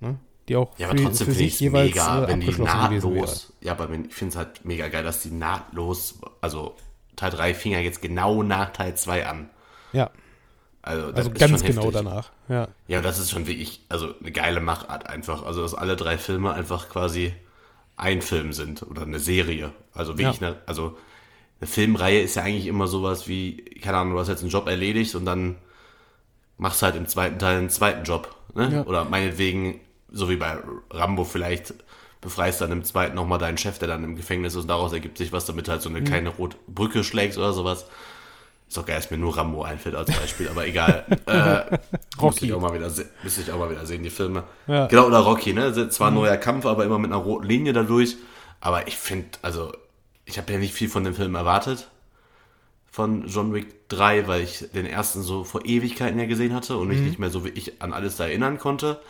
Ne? Die auch ja, aber für, trotzdem für sich jeweils mega, äh, wenn die nahtlos. Ja, aber ich finde es halt mega geil, dass die nahtlos, also Teil 3 fing ja jetzt genau nach Teil 2 an. Ja. Also, also ganz genau danach. Ja. Ja, das ist schon wirklich, also eine geile Machart einfach. Also, dass alle drei Filme einfach quasi ein Film sind oder eine Serie. Also wirklich, ja. eine, also eine Filmreihe ist ja eigentlich immer sowas wie, keine Ahnung, du hast jetzt einen Job erledigt und dann machst du halt im zweiten Teil einen zweiten Job. Ne? Ja. Oder meinetwegen, so wie bei Rambo vielleicht, befreist dann im zweiten nochmal deinen Chef, der dann im Gefängnis ist und daraus ergibt sich was, damit halt so eine mhm. kleine rote Brücke schlägst oder sowas. Ist doch geil, dass mir nur Rambo einfällt als Beispiel, aber egal. äh, Rocky. ich, auch mal wieder müsste ich auch mal wieder sehen, die Filme. Ja. Genau, oder Rocky, ne? Zwar ein mhm. neuer Kampf, aber immer mit einer roten Linie dadurch. Aber ich finde, also ich habe ja nicht viel von dem Film erwartet, von John Wick 3, weil ich den ersten so vor Ewigkeiten ja gesehen hatte und mich mhm. nicht mehr so wie ich an alles da erinnern konnte.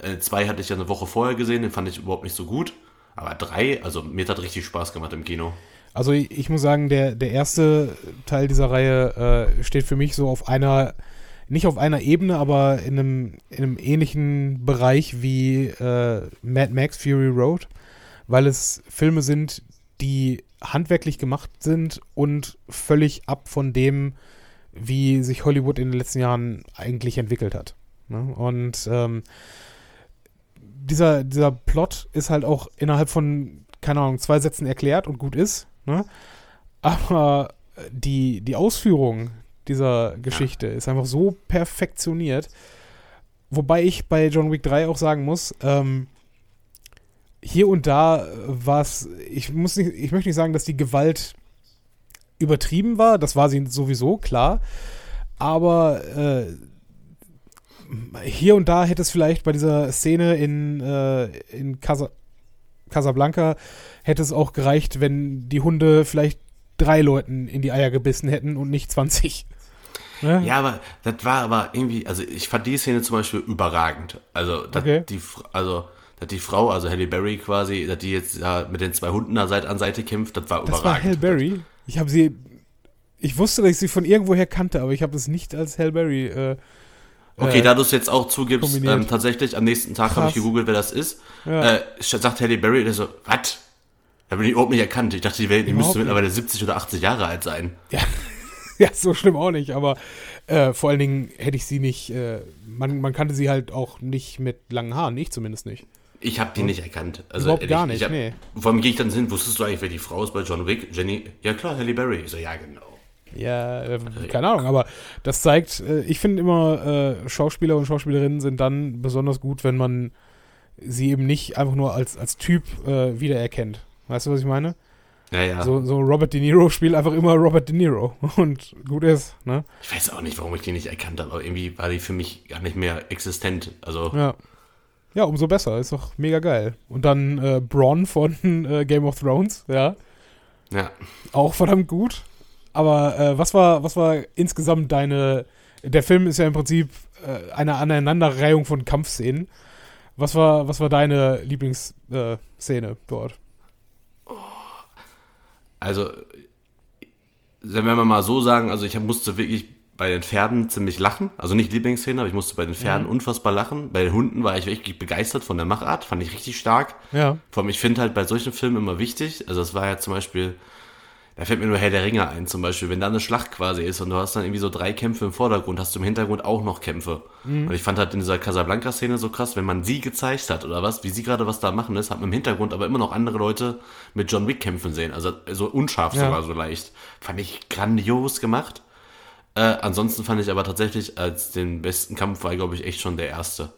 Äh, zwei hatte ich ja eine Woche vorher gesehen, den fand ich überhaupt nicht so gut. Aber drei, also mir hat richtig Spaß gemacht im Kino. Also ich, ich muss sagen, der, der erste Teil dieser Reihe äh, steht für mich so auf einer, nicht auf einer Ebene, aber in einem, in einem ähnlichen Bereich wie äh, Mad Max Fury Road, weil es Filme sind, die handwerklich gemacht sind und völlig ab von dem, wie sich Hollywood in den letzten Jahren eigentlich entwickelt hat. Ne? Und ähm, dieser, dieser Plot ist halt auch innerhalb von, keine Ahnung, zwei Sätzen erklärt und gut ist. Ne? Aber die, die Ausführung dieser Geschichte ja. ist einfach so perfektioniert. Wobei ich bei John Wick 3 auch sagen muss, ähm, hier und da war es, ich muss nicht, ich möchte nicht sagen, dass die Gewalt übertrieben war, das war sie sowieso, klar. Aber äh, hier und da hätte es vielleicht bei dieser Szene in, äh, in Casa Casablanca hätte es auch gereicht, wenn die Hunde vielleicht drei Leuten in die Eier gebissen hätten und nicht 20. Ne? Ja, aber das war aber irgendwie, also ich fand die Szene zum Beispiel überragend. Also, okay. die, also dass die Frau, also Halle Berry quasi, dass die jetzt ja, mit den zwei Hunden da Seite an Seite kämpft, das war das überragend. Das war Halle Berry? Ich habe sie, ich wusste, dass ich sie von irgendwoher kannte, aber ich habe es nicht als Halle Berry äh, Okay, äh, da du es jetzt auch zugibst, ähm, tatsächlich, am nächsten Tag habe ich gegoogelt, wer das ist. Ja. Äh, sagt Halle Berry, der so, was? Da bin ich überhaupt nicht erkannt. Ich dachte, die, Welt, die müsste mittlerweile 70 oder 80 Jahre alt sein. Ja, ja so schlimm auch nicht, aber äh, vor allen Dingen hätte ich sie nicht, äh, man, man kannte sie halt auch nicht mit langen Haaren, ich zumindest nicht. Ich habe die nicht erkannt. Also Überhaupt ehrlich, gar nicht, hab, nee. Vor allem gehe ich dann hin, wusstest du eigentlich, wer die Frau ist bei John Wick? Jenny, ja klar, Halle Berry. Ich so, ja genau. Ja, äh, keine Ahnung, aber das zeigt, äh, ich finde immer, äh, Schauspieler und Schauspielerinnen sind dann besonders gut, wenn man sie eben nicht einfach nur als, als Typ äh, wiedererkennt. Weißt du, was ich meine? Ja, ja. So, so Robert De Niro spielt einfach immer Robert De Niro und gut ist, ne? Ich weiß auch nicht, warum ich die nicht erkannt habe, aber irgendwie war die für mich gar nicht mehr existent. Also. Ja. Ja, umso besser. Ist doch mega geil. Und dann äh, Braun von äh, Game of Thrones, ja. Ja. Auch verdammt gut. Aber äh, was war, was war insgesamt deine. Der Film ist ja im Prinzip äh, eine Aneinanderreihung von Kampfszenen. Was war, was war deine Lieblingsszene dort? Also, wenn wir mal so sagen, also ich musste wirklich bei den Pferden ziemlich lachen. Also nicht Lieblingsszene, aber ich musste bei den Pferden Mhm. unfassbar lachen. Bei den Hunden war ich wirklich begeistert von der Machart, fand ich richtig stark. Ja. Vor allem, ich finde halt bei solchen Filmen immer wichtig, also es war ja zum Beispiel, da fällt mir nur Herr der Ringe ein, zum Beispiel, wenn da eine Schlacht quasi ist und du hast dann irgendwie so drei Kämpfe im Vordergrund, hast du im Hintergrund auch noch Kämpfe. Und ich fand halt in dieser Casablanca-Szene so krass, wenn man sie gezeigt hat oder was, wie sie gerade was da machen ist, hat man im Hintergrund aber immer noch andere Leute mit John Wick kämpfen sehen, also so unscharf Ja. sogar so leicht. Fand ich grandios gemacht. Äh, ansonsten fand ich aber tatsächlich als den besten Kampf war, glaube ich, echt schon der erste.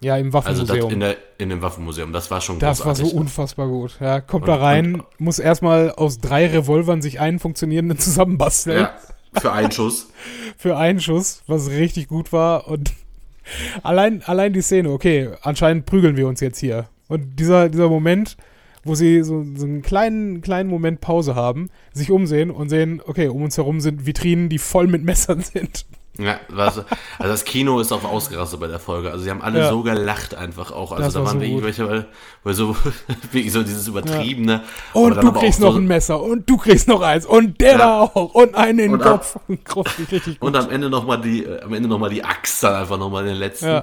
Ja, im Also das Waffenmuseum. in, der, in dem Waffenmuseum, das war schon das war großartig. so unfassbar gut. Ja, kommt Und- da rein, muss erstmal aus drei Revolvern sich einen funktionierenden zusammenbasteln. ja, für einen Schuss. für einen Schuss, was richtig gut war. Und allein, allein die Szene, okay, anscheinend prügeln wir uns jetzt hier. Und dieser, dieser Moment, wo sie so, so einen kleinen, kleinen Moment Pause haben, sich umsehen und sehen, okay, um uns herum sind Vitrinen, die voll mit Messern sind. Ja, was, also das Kino ist auch ausgerastet bei der Folge. Also sie haben alle Ja. so gelacht einfach auch. Also Das da war waren so wirklich welche, weil, weil so, wirklich so dieses übertriebene. aber Und du kriegst noch so, ein Messer und du kriegst noch eins und der Ja. da auch und einen in den Kopf. Und am Ende nochmal die, äh, am Ende noch mal die Axt dann einfach nochmal in den letzten.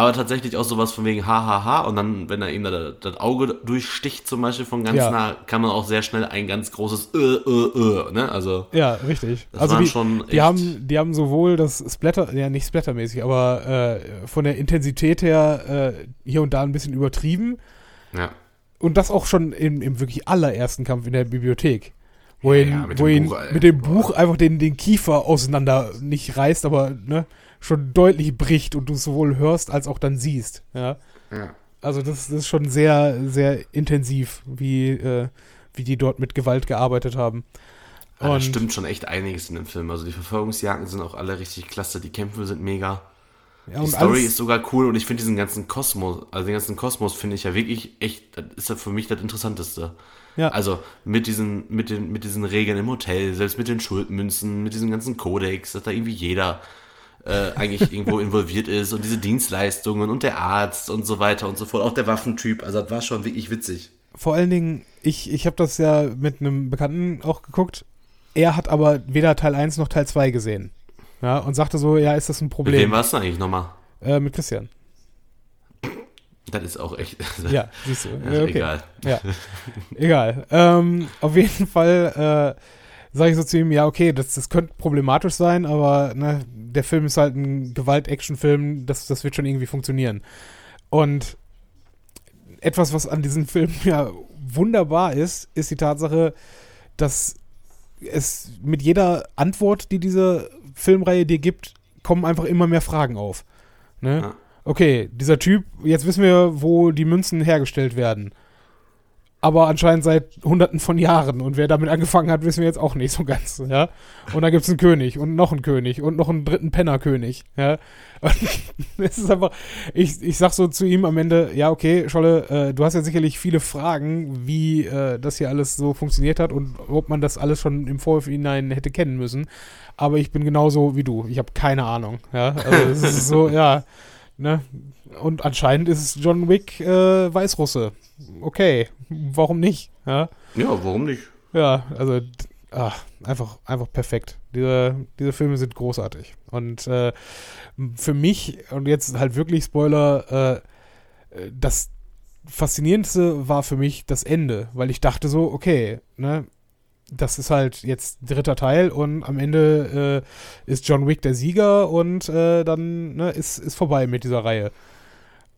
Aber tatsächlich auch sowas von wegen hahaha und dann, wenn er ihm da das, Auge durchsticht zum Beispiel von ganz Ja. nah, kann man auch sehr schnell ein ganz großes äh, äh, äh, ne? Also, Ja, richtig. Das also waren die, schon die haben, die haben sowohl das Splatter, ja nicht splattermäßig, aber äh, von der Intensität her äh, hier und da ein bisschen übertrieben. ja. Und das auch schon im, im wirklich allerersten Kampf in der Bibliothek. Wo ihn, ja, mit wo dem ihn Buch, mit dem Buch einfach den, den Kiefer auseinander nicht reißt, aber ne, schon deutlich bricht und du es sowohl hörst als auch dann siehst. Ja. ja. Also das, das ist schon sehr, sehr intensiv, wie, äh, wie die dort mit Gewalt gearbeitet haben. Ja, da Und- stimmt schon echt einiges in dem Film. Also die Verfolgungsjagden sind auch alle richtig klasse, die Kämpfe sind mega. Ja, Die und Story ist sogar cool und ich finde diesen ganzen Kosmos, also den ganzen Kosmos finde ich ja wirklich echt, das ist ja für mich das Interessanteste. Ja. Also mit diesen, mit den, mit diesen Regeln im Hotel, selbst mit den Schuldmünzen, mit diesem ganzen Kodex, dass da irgendwie jeder äh, eigentlich irgendwo involviert ist und diese Dienstleistungen und der Arzt und so weiter und so fort, auch der Waffentyp, also das war schon wirklich witzig. vor allen Dingen, ich, ich habe das ja mit einem Bekannten auch geguckt. Er hat aber weder Teil 1 noch Teil 2 gesehen. Ja, und sagte so, ja, ist das ein Mit wem Problem? warst du eigentlich nochmal? Äh, mit Christian. Das ist auch echt. Ja, siehst du. Ja, okay. Egal. Ja, egal. Ähm, auf jeden Fall äh, sage ich so zu ihm, ja, okay, das, das könnte problematisch sein, aber ne, der Film ist halt ein Gewalt-Action-Film, das, das wird schon irgendwie funktionieren. Und etwas, was an diesem Film ja wunderbar ist, ist die Tatsache, dass es mit jeder Antwort, die diese Filmreihe dir gibt, kommen einfach immer mehr Fragen auf. Ne? Ja. Okay, dieser Typ, jetzt wissen wir, wo die Münzen hergestellt werden. Aber anscheinend seit hunderten von Jahren. Und wer damit angefangen hat, wissen wir jetzt auch nicht so ganz. Ja? Und da gibt es einen König und noch einen König und noch einen dritten Pennerkönig. Ja? Und es ist einfach, ich, ich sag so zu ihm am Ende, ja, okay, Scholle, äh, du hast ja sicherlich viele Fragen, wie äh, das hier alles so funktioniert hat und ob man das alles schon im Vorhinein hätte kennen müssen. Aber ich bin genauso wie du. Ich habe keine Ahnung. Ja? Also es ist so, ja. Ne? Und anscheinend ist es John Wick äh, Weißrusse. Okay, warum nicht? Ja, Ja, warum nicht? ja also ah, einfach, einfach perfekt. Diese, diese Filme sind großartig. Und äh, für mich, und jetzt halt wirklich Spoiler, äh, das Faszinierendste war für mich das Ende, weil ich dachte so, okay, ne, das ist halt jetzt dritter Teil und am Ende äh, ist John Wick der Sieger und äh, dann ne, ist, ist vorbei mit dieser Reihe.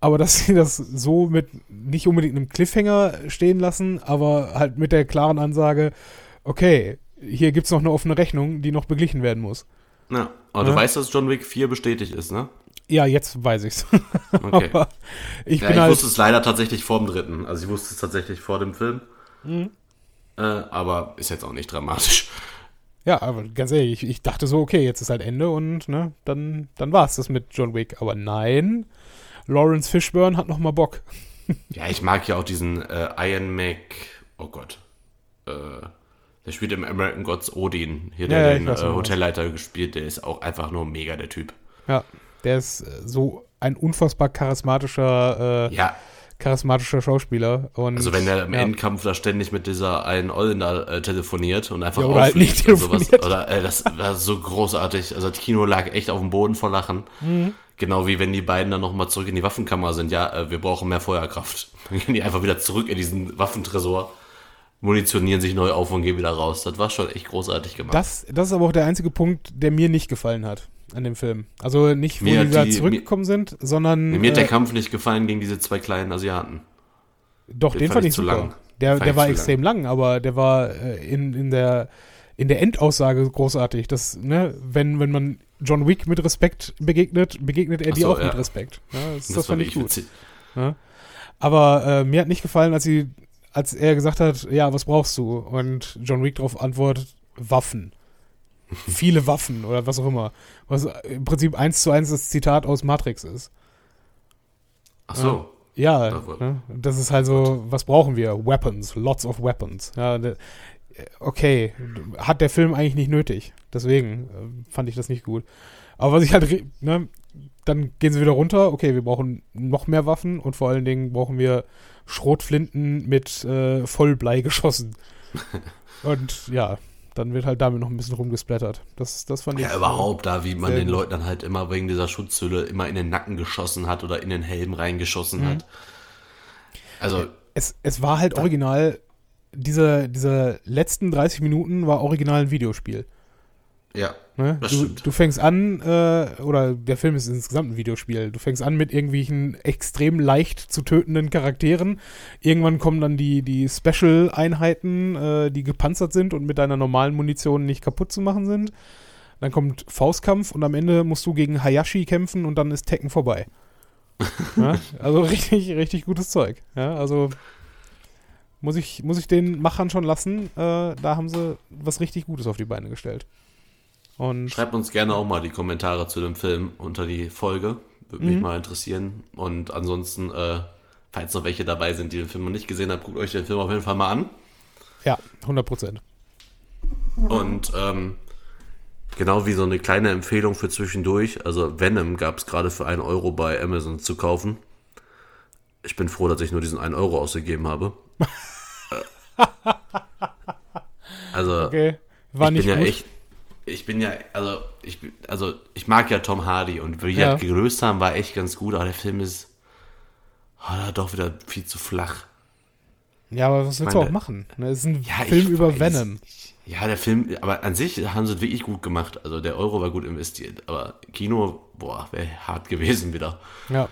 Aber dass sie das so mit nicht unbedingt einem Cliffhanger stehen lassen, aber halt mit der klaren Ansage, okay, hier gibt es noch eine offene Rechnung, die noch beglichen werden muss. Ja, aber Ja. du weißt, dass John Wick 4 bestätigt ist, ne? Ja, jetzt weiß ich's. Okay. aber ich ja, bin ich halt. wusste es leider tatsächlich vor dem dritten. Also ich wusste es tatsächlich vor dem Film. Mhm. Äh, aber ist jetzt auch nicht dramatisch. Ja, aber ganz ehrlich, ich, ich dachte so, okay, jetzt ist halt Ende und ne, dann, dann war es das mit John Wick. Aber nein, Lawrence Fishburne hat noch mal Bock. Ja, ich mag ja auch diesen äh, Ian Mac. Oh Gott. Äh, der spielt im American Gods Odin. Hier, der Ja, den weiß, äh, was Hotelleiter gespielt. Der ist auch einfach nur mega der Typ. Ja, der ist äh, so ein unfassbar charismatischer äh, Ja, charismatischer Schauspieler. Und, Also wenn der im ja. Endkampf da ständig mit dieser einen Ollen da äh, telefoniert und einfach Ja, oder halt nicht und sowas. telefoniert. Oder äh, das war so großartig. Also das Kino lag echt auf dem Boden vor Lachen. Mhm. Genau wie wenn die beiden dann nochmal zurück in die Waffenkammer sind. Ja, äh, wir brauchen mehr Feuerkraft. Dann gehen die einfach wieder zurück in diesen Waffentresor, munitionieren sich neu auf und gehen wieder raus. Das war schon echt großartig gemacht. Das, das ist aber auch der einzige Punkt, der mir nicht gefallen hat an dem Film. Also nicht, wo Mir die da die- zurückgekommen sind, sondern mir hat der äh, Kampf nicht gefallen gegen diese zwei kleinen Asiaten. doch, den den fand ich zu super. lang. Der, der war extrem lang. aber der war äh, in, in der in der Endaussage großartig. Das, ne, wenn, wenn man John Wick mit Respekt begegnet, begegnet er dir so, auch mit ja. Respekt. Ja, das, das, war fand ich gut. Ja. Aber äh, mir hat nicht gefallen, als sie, als er gesagt hat, ja, was brauchst du? Und John Wick darauf antwortet, Waffen. Viele Waffen oder was auch immer. Was im Prinzip eins zu eins das Zitat aus Matrix ist. Ach so. Ja, Ja, ne? das ist halt so, was brauchen wir? Weapons, lots of weapons. Ja, okay, hat der Film eigentlich nicht nötig. Deswegen äh, fand ich das nicht gut. Aber was ich halt, ne, dann gehen sie wieder runter. Okay, wir brauchen noch mehr Waffen und vor allen Dingen brauchen wir Schrotflinten mit äh, Vollblei geschossen. und ja, dann wird halt damit noch ein bisschen rumgesplattert. Das, das fand ich. Ja, überhaupt da, wie man den. Leuten dann halt immer wegen dieser Schutzhülle immer in den Nacken geschossen hat oder in den Helm reingeschossen Mhm. hat. Also, es, es war halt original, diese, diese letzten 30 Minuten war original ein Videospiel. ja, Ne? Das Du, stimmt. du fängst an, äh, oder der Film ist insgesamt ein Videospiel, du fängst an mit irgendwelchen extrem leicht zu tötenden Charakteren. Irgendwann kommen dann die, die Special-Einheiten, äh, die gepanzert sind und mit deiner normalen Munition nicht kaputt zu machen sind. Dann kommt Faustkampf und am Ende musst du gegen Hayashi kämpfen und dann ist Tekken vorbei. ja? Also richtig, richtig gutes Zeug. Ja, also muss ich, muss ich den Machern schon lassen. Äh, da haben sie was richtig Gutes auf die Beine gestellt. Und schreibt uns gerne auch mal die Kommentare zu dem Film unter die Folge. Würde mich Mhm. mal interessieren. Und ansonsten, äh, falls noch welche dabei sind, die den Film noch nicht gesehen haben, guckt euch den Film auf jeden Fall mal an. ja, 100 Prozent. Und ähm, genau wie so eine kleine Empfehlung für zwischendurch, also Venom gab es gerade für 1 Euro bei Amazon zu kaufen. Ich bin froh, dass ich nur diesen 1 Euro ausgegeben habe. Also, Okay, war ich nicht bin ja gut. echt, ich bin ja, also ich, also ich mag ja Tom Hardy und wie die Ja. das gelöst haben, war echt ganz gut, aber der Film ist oh, doch wieder viel zu flach. Ja, aber was willst du meine- auch machen? Ne, Es ist ein Ja, Film über weiß. Venom. Ja, der Film, aber an sich haben sie es wirklich gut gemacht. Also der Euro war gut investiert, aber Kino, boah, wäre hart gewesen wieder. Ja.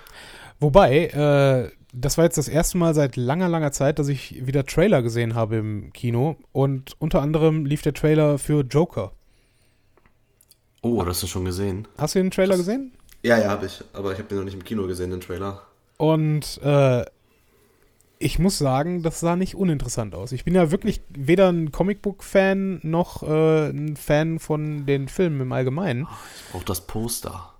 Wobei, äh, das war jetzt das erste Mal seit langer, langer Zeit, dass ich wieder Trailer gesehen habe im Kino. Und unter anderem lief der Trailer für Joker. Oh, das hast du schon gesehen? Hast du den Trailer gesehen? Ja, ja, habe ich. Aber ich habe den noch nicht im Kino gesehen, den Trailer. Und äh, ich muss sagen, das sah nicht uninteressant aus. Ich bin ja wirklich weder ein Comicbook-Fan noch äh, ein Fan von den Filmen im Allgemeinen. Ich brauch das Poster.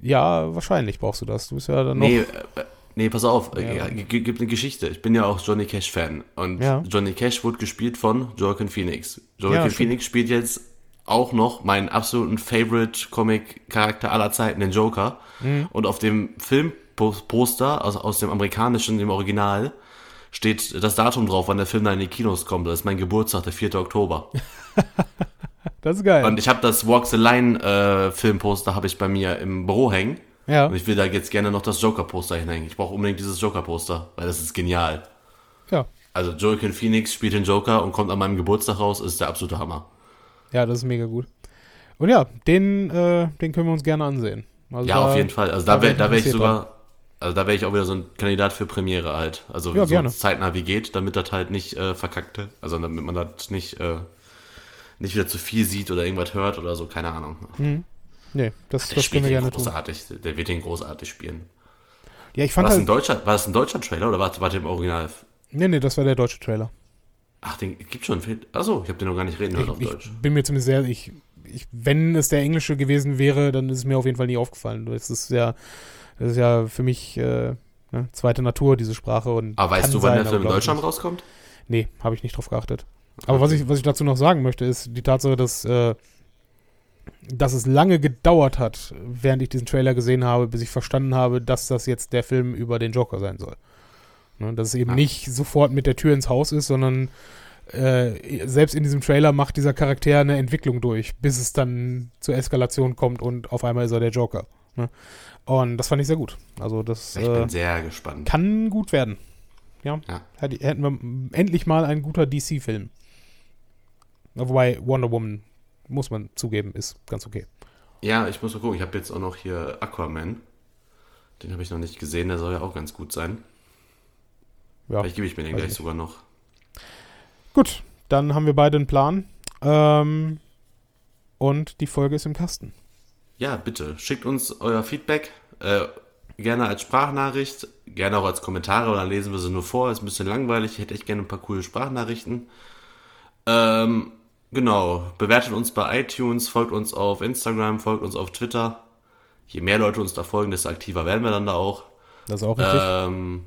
Ja, wahrscheinlich brauchst du das. Du bist ja dann noch. Nee, äh, nee, pass auf, Ja. gibt eine Geschichte. Ich bin ja auch Johnny Cash-Fan. Und Ja. Johnny Cash wurde gespielt von Joaquin Phoenix. Joaquin Ja. Phoenix spielt jetzt auch noch meinen absoluten Favorite-Comic-Charakter aller Zeiten, den Joker. Mhm. Und auf dem Filmposter, also aus dem amerikanischen, dem Original, steht das Datum drauf, wann der Film dann in die Kinos kommt. Das ist mein Geburtstag, der 4. Oktober. Das ist geil. Und ich habe das Walk the Line äh, Filmposter habe ich bei mir im Büro hängen. Ja. Und ich will da jetzt gerne noch das Joker-Poster hinhängen. Ich brauche unbedingt dieses Joker-Poster, weil das ist genial. ja. Also Joaquin Phoenix spielt den Joker und kommt an meinem Geburtstag raus, ist der absolute Hammer. Ja, das ist mega gut. Und ja, den, äh, den können wir uns gerne ansehen. Also Ja, da- auf jeden Fall. Also da wäre da wär ich dran. sogar, also da wäre ich auch wieder so ein Kandidat für Premiere halt. Also Ja, so gerne. zeitnah wie geht, damit das halt nicht äh, verkackte. Also damit man das nicht, äh, nicht wieder zu viel sieht oder irgendwas hört oder so, keine Ahnung. Nee, das, Der das können wir gerne tun. großartig. Der wird den großartig spielen. Ja, ich War fand das, ein halt. deutscher, war das ein deutscher Trailer oder war, war der im Original? Nee, nee, das war der deutsche Trailer. Ach, den gibt schon. Achso, ich habe den noch gar nicht reden hören auf Ich, Deutsch. ich bin mir zumindest sehr. Ich, ich, wenn es der englische gewesen wäre, dann ist es mir auf jeden Fall nie aufgefallen. Das ist ja, das ist ja für mich äh, ne, zweite Natur, diese Sprache. Und Aber weißt du, wann sein, der Film in Deutschland nicht. rauskommt? Nee, habe ich nicht drauf geachtet. Aber was ich, was ich dazu noch sagen möchte, ist die Tatsache, dass, äh, dass es lange gedauert hat, während ich diesen Trailer gesehen habe, bis ich verstanden habe, dass das jetzt der Film über den Joker sein soll. Ne? Dass es eben Ja. nicht sofort mit der Tür ins Haus ist, sondern äh, selbst in diesem Trailer macht dieser Charakter eine Entwicklung durch, bis es dann zur Eskalation kommt und auf einmal ist er der Joker. Ne? Und das fand ich sehr gut. Also das Ich äh, bin sehr gespannt. kann gut werden. Ja. Ja. Hätte- Hätten wir endlich mal ein guter DC-Film. Wobei Wonder Woman, muss man zugeben, ist ganz okay. Ja, ich muss mal gucken. Ich habe jetzt auch noch hier Aquaman. Den habe ich noch nicht gesehen. Der soll ja auch ganz gut sein. Ja. Vielleicht gebe ich mir den gleich nicht. sogar noch. Gut, dann haben wir beide einen Plan. Ähm, und die Folge ist im Kasten. Ja, bitte. Schickt uns euer Feedback. Äh, gerne als Sprachnachricht. Gerne auch als Kommentare. Oder lesen wir sie nur vor. Ist ein bisschen langweilig. Ich hätte echt gerne ein paar coole Sprachnachrichten. Ähm, genau. Bewertet uns bei iTunes. Folgt uns auf Instagram. Folgt uns auf Twitter. Je mehr Leute uns da folgen, desto aktiver werden wir dann da auch. Das ist auch richtig. Ähm,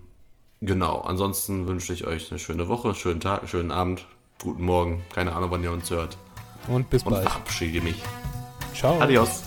genau. Ansonsten wünsche ich euch eine schöne Woche, schönen Tag, schönen Abend, guten Morgen. Keine Ahnung, wann ihr uns hört. und bis Und bald. verabschiede mich. Ciao. Adios.